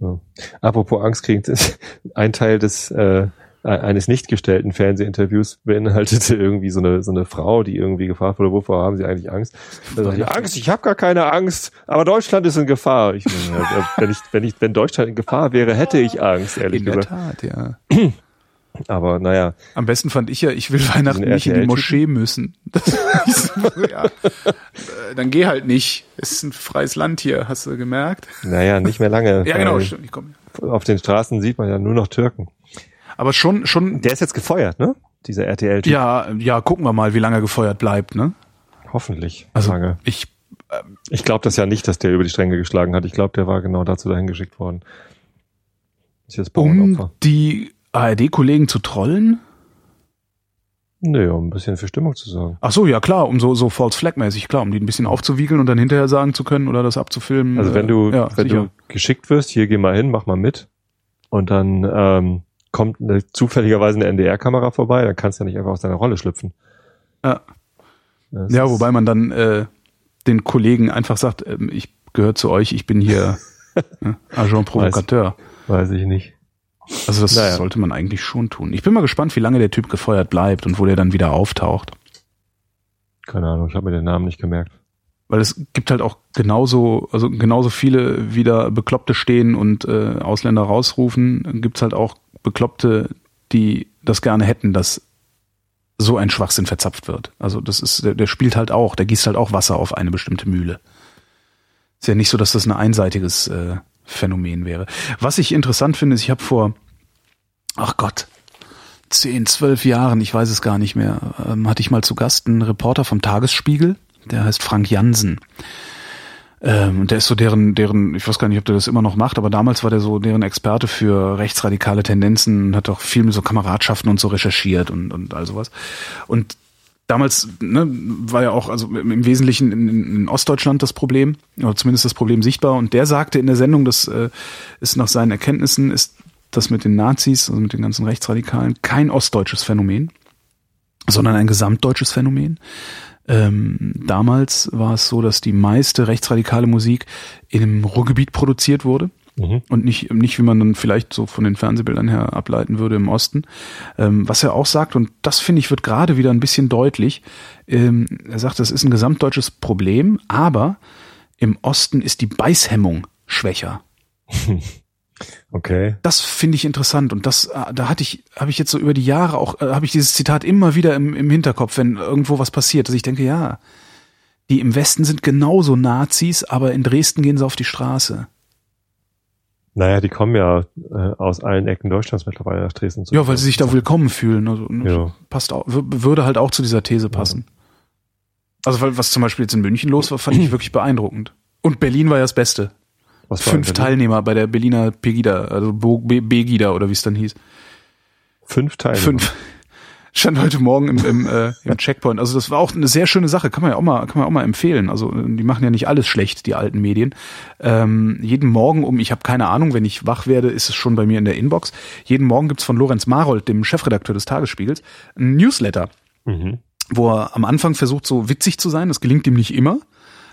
So. Apropos Angst kriegen, ein Teil des äh, eines nicht gestellten Fernsehinterviews beinhaltete irgendwie so eine so eine Frau, die irgendwie gefragt wurde, wovor haben Sie eigentlich Angst? Da sagt die, Angst, ich habe gar keine Angst, aber Deutschland ist in Gefahr. Ich, meine, ja, wenn ich wenn ich wenn Deutschland in Gefahr wäre, hätte ich Angst, ehrlich In der gesagt. Tat, ja. Aber naja, Am besten fand ich ja, ich will Weihnachten nicht in die? Moschee müssen. So, ja. Äh, Dann geh halt nicht. Es ist ein freies Land hier, hast du gemerkt? naja, nicht mehr lange. Ja, genau, weil stimmt. Ich komm. Auf den Straßen sieht man ja nur noch Türken. Aber schon, schon, Der ist jetzt gefeuert, ne? Dieser RTL-Typ. ja, ja, gucken wir mal, wie lange er gefeuert bleibt, ne? Hoffentlich. Also, lange. ich, Ich glaube das ja nicht, dass der über die Stränge geschlagen hat. Ich glaube, der war genau dazu dahin geschickt worden. Ist jetzt um die ARD-Kollegen zu trollen? Nö, um ein bisschen für Stimmung zu sorgen. Ach so, ja klar, um so, so False Flag-mäßig, klar, um die ein bisschen aufzuwiegeln und dann hinterher sagen zu können oder das abzufilmen. Also wenn du, äh, ja, wenn sicher. du geschickt wirst, hier geh mal hin, mach mal mit. Und dann ähm, kommt eine, zufälligerweise eine NDR-Kamera vorbei, dann kannst du ja nicht einfach aus deiner Rolle schlüpfen. Ja. Das Ja, wobei man dann äh, den Kollegen einfach sagt, ähm, ich gehöre zu euch, ich bin hier ne, Agent Provocateur. Weiß ich nicht. Also das Naja. sollte man eigentlich schon tun. Ich bin mal gespannt, wie lange der Typ gefeuert bleibt und wo der dann wieder auftaucht. Keine Ahnung, ich habe mir den Namen nicht gemerkt. Weil es gibt halt auch genauso, also genauso viele wieder Bekloppte stehen und äh, Ausländer rausrufen, gibt's halt auch Bekloppte, die das gerne hätten, dass so ein Schwachsinn verzapft wird. Also das ist, der, der spielt halt auch, der gießt halt auch Wasser auf eine bestimmte Mühle. Ist ja nicht so, dass das ein einseitiges äh, Phänomen wäre. Was ich interessant finde, ist, ich habe vor, ach Gott, zehn, zwölf Jahren, ich weiß es gar nicht mehr, ähm, hatte ich mal zu Gast einen Reporter vom Tagesspiegel, der heißt Frank Jansen. Ähm, und der ist so deren, deren, ich weiß gar nicht, ob der das immer noch macht, aber damals war der so deren Experte für rechtsradikale Tendenzen und hat auch viel mit so Kameradschaften und so recherchiert und, und all sowas. Und damals ne, war ja auch also im Wesentlichen in, in Ostdeutschland das Problem, oder zumindest das Problem sichtbar. Und der sagte in der Sendung, dass äh, ist nach seinen Erkenntnissen ist das mit den Nazis, also mit den ganzen Rechtsradikalen, kein ostdeutsches Phänomen, sondern ein gesamtdeutsches Phänomen. Ähm, damals war es so, dass die meiste rechtsradikale Musik im Ruhrgebiet produziert wurde Mhm. und nicht, nicht wie man dann vielleicht so von den Fernsehbildern her ableiten würde im Osten. Ähm, was er auch sagt, und das finde ich wird gerade wieder ein bisschen deutlich, ähm, er sagt, das ist ein gesamtdeutsches Problem, aber im Osten ist die Beißhemmung schwächer. Okay. Das finde ich interessant und das, äh, da hatte ich, habe ich jetzt so über die Jahre auch, äh, habe ich dieses Zitat immer wieder im, im Hinterkopf, wenn irgendwo was passiert, dass ich denke, ja, die im Westen sind genauso Nazis, aber in Dresden gehen sie auf die Straße. Naja, die kommen ja äh, aus allen Ecken Deutschlands mittlerweile nach Dresden zu. Ja, weil sie sich da willkommen fühlen. Also ne, Ja. passt auch, würde halt auch zu dieser These passen. Also weil, was zum Beispiel jetzt in München los war, fand ich wirklich beeindruckend. Und Berlin war ja das Beste. Was Fünf? Teilnehmer bei der Berliner Pegida, also Begida oder wie es dann hieß. Fünf Teile. Fünf. Stand heute Morgen im, im, äh, im Checkpoint. Also das war auch eine sehr schöne Sache. Kann man ja auch mal, kann man auch mal empfehlen. Also die machen ja nicht alles schlecht, die alten Medien. Ähm, jeden Morgen um, ich habe keine Ahnung, wenn ich wach werde, ist es schon bei mir in der Inbox. Jeden Morgen gibt's von Lorenz Marold, dem Chefredakteur des Tagesspiegels, ein Newsletter Mhm. wo er am Anfang versucht, so witzig zu sein. Das gelingt ihm nicht immer.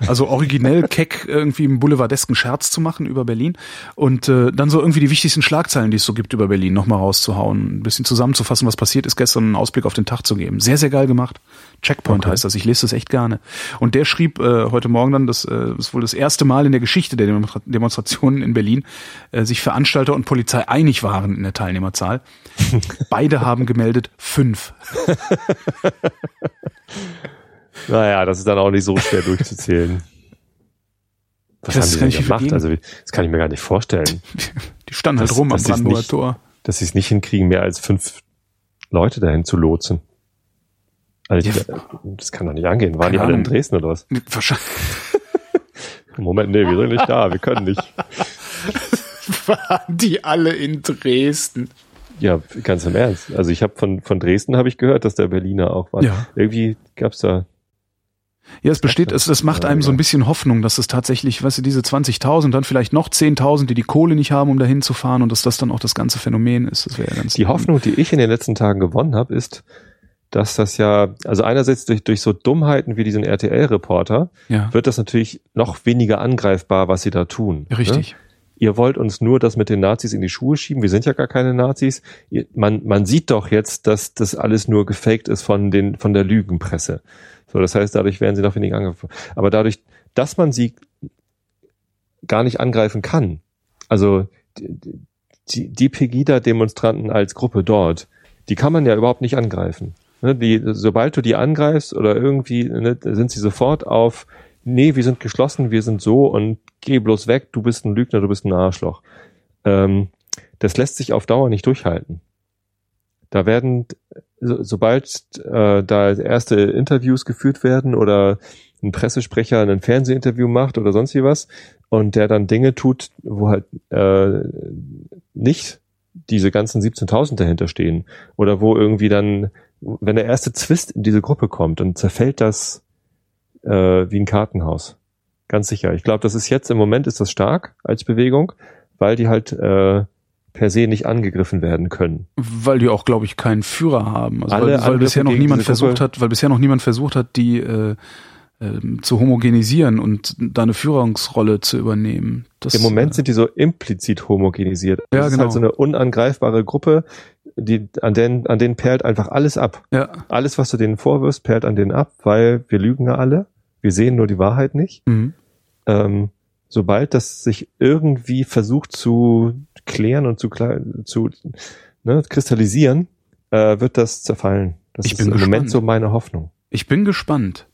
Also originell keck irgendwie einen boulevardesken Scherz zu machen über Berlin und äh, dann so irgendwie die wichtigsten Schlagzeilen, die es so gibt über Berlin, nochmal rauszuhauen, ein bisschen zusammenzufassen, was passiert ist gestern, einen Ausblick auf den Tag zu geben. Sehr, sehr geil gemacht. Checkpoint Okay. heißt das, ich lese das echt gerne. Und der schrieb äh, heute Morgen dann, das äh, ist wohl das erste Mal in der Geschichte der Demonstra Demonstrationen in Berlin, äh, sich Veranstalter und Polizei einig waren in der Teilnehmerzahl. Beide haben gemeldet fünf. Naja, das ist dann auch nicht so schwer durchzuzählen. Was Das haben die denn gemacht? Also das kann ich mir gar nicht vorstellen. Die standen halt rum am das ist Brandenburger Tor. dass sie es nicht hinkriegen, mehr als fünf Leute dahin zu lotsen. Also ich, das kann doch nicht angehen. Waren die alle in. Dresden oder was? Wahrscheinlich Moment, nee, wir sind nicht da, wir können nicht. waren die alle in Dresden. Ja, ganz im Ernst. Also ich habe von, von Dresden habe ich gehört, dass der Berliner auch war. Ja. Irgendwie gab's da. Ja, es besteht, es, es macht einem so ein bisschen Hoffnung, dass es tatsächlich, weißt du, diese 20.000, dann vielleicht noch 10.000, die die Kohle nicht haben, um dahin zu fahren und dass das dann auch das ganze Phänomen ist. Das wäre ja ganz Die Hoffnung, die ich in den letzten Tagen gewonnen habe, ist, dass das ja, also einerseits durch, durch so Dummheiten wie diesen RTL-Reporter, Ja, wird das natürlich noch weniger angreifbar, was sie da tun. Ne? richtig. ihr wollt uns nur das mit den Nazis in die Schuhe schieben. Wir sind ja gar keine Nazis. Man, man sieht doch jetzt, dass das alles nur gefaked ist von den, von der Lügenpresse. So, das heißt, dadurch werden sie noch weniger angegriffen. Aber dadurch, dass man sie gar nicht angreifen kann, also die, die, Pegida-Demonstranten als Gruppe dort, die kann man ja überhaupt nicht angreifen. Ne, die, sobald du die angreifst oder irgendwie, ne, sind sie sofort auf, nee, wir sind geschlossen, wir sind so und geh bloß weg, du bist ein Lügner, du bist ein Arschloch. Ähm, das lässt sich auf Dauer nicht durchhalten. Da werden, so, sobald äh, da erste Interviews geführt werden oder ein Pressesprecher ein Fernsehinterview macht oder sonst wie was und der dann Dinge tut, wo halt äh, nicht diese ganzen 17.000 dahinter stehen oder wo irgendwie dann, wenn der erste Zwist in diese Gruppe kommt, dann zerfällt das äh, wie ein Kartenhaus. Ganz sicher. Ich glaube, das ist jetzt im Moment ist das stark als Bewegung, weil die halt äh, per se nicht angegriffen werden können. Weil die auch, glaube ich, keinen Führer haben. Also Alle weil, weil bisher noch niemand versucht Gruppe- hat, weil bisher noch niemand versucht hat, die äh, ähm, zu homogenisieren und da eine Führungsrolle zu übernehmen. Das, Im Moment äh, sind die so implizit homogenisiert. Ja, das ist genau. halt so eine unangreifbare Gruppe, die an denen an denen perlt einfach alles ab. ja, Alles, was du denen vorwirfst, perlt an denen ab, weil wir lügen ja alle. Wir sehen nur die Wahrheit nicht. mhm. ähm, sobald das sich irgendwie versucht zu klären und zu, zu ne, kristallisieren, äh, wird das zerfallen. Das Ich ist bin im Moment gespannt. so meine Hoffnung. Ich bin gespannt.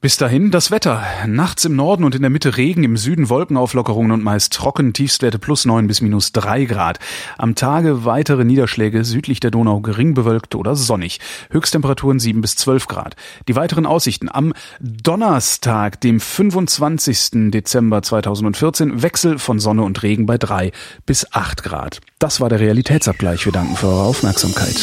Bis dahin das Wetter. Nachts im Norden und in der Mitte Regen, im Süden Wolkenauflockerungen und meist trocken, Tiefstwerte plus neun bis minus drei Grad. Am Tage weitere Niederschläge, südlich der Donau gering bewölkt oder sonnig. Höchsttemperaturen sieben bis zwölf Grad. Die weiteren Aussichten. Am Donnerstag, dem 25. Dezember 2014, Wechsel von Sonne und Regen bei drei bis acht Grad. Das war der Realitätsabgleich. Wir danken für eure Aufmerksamkeit.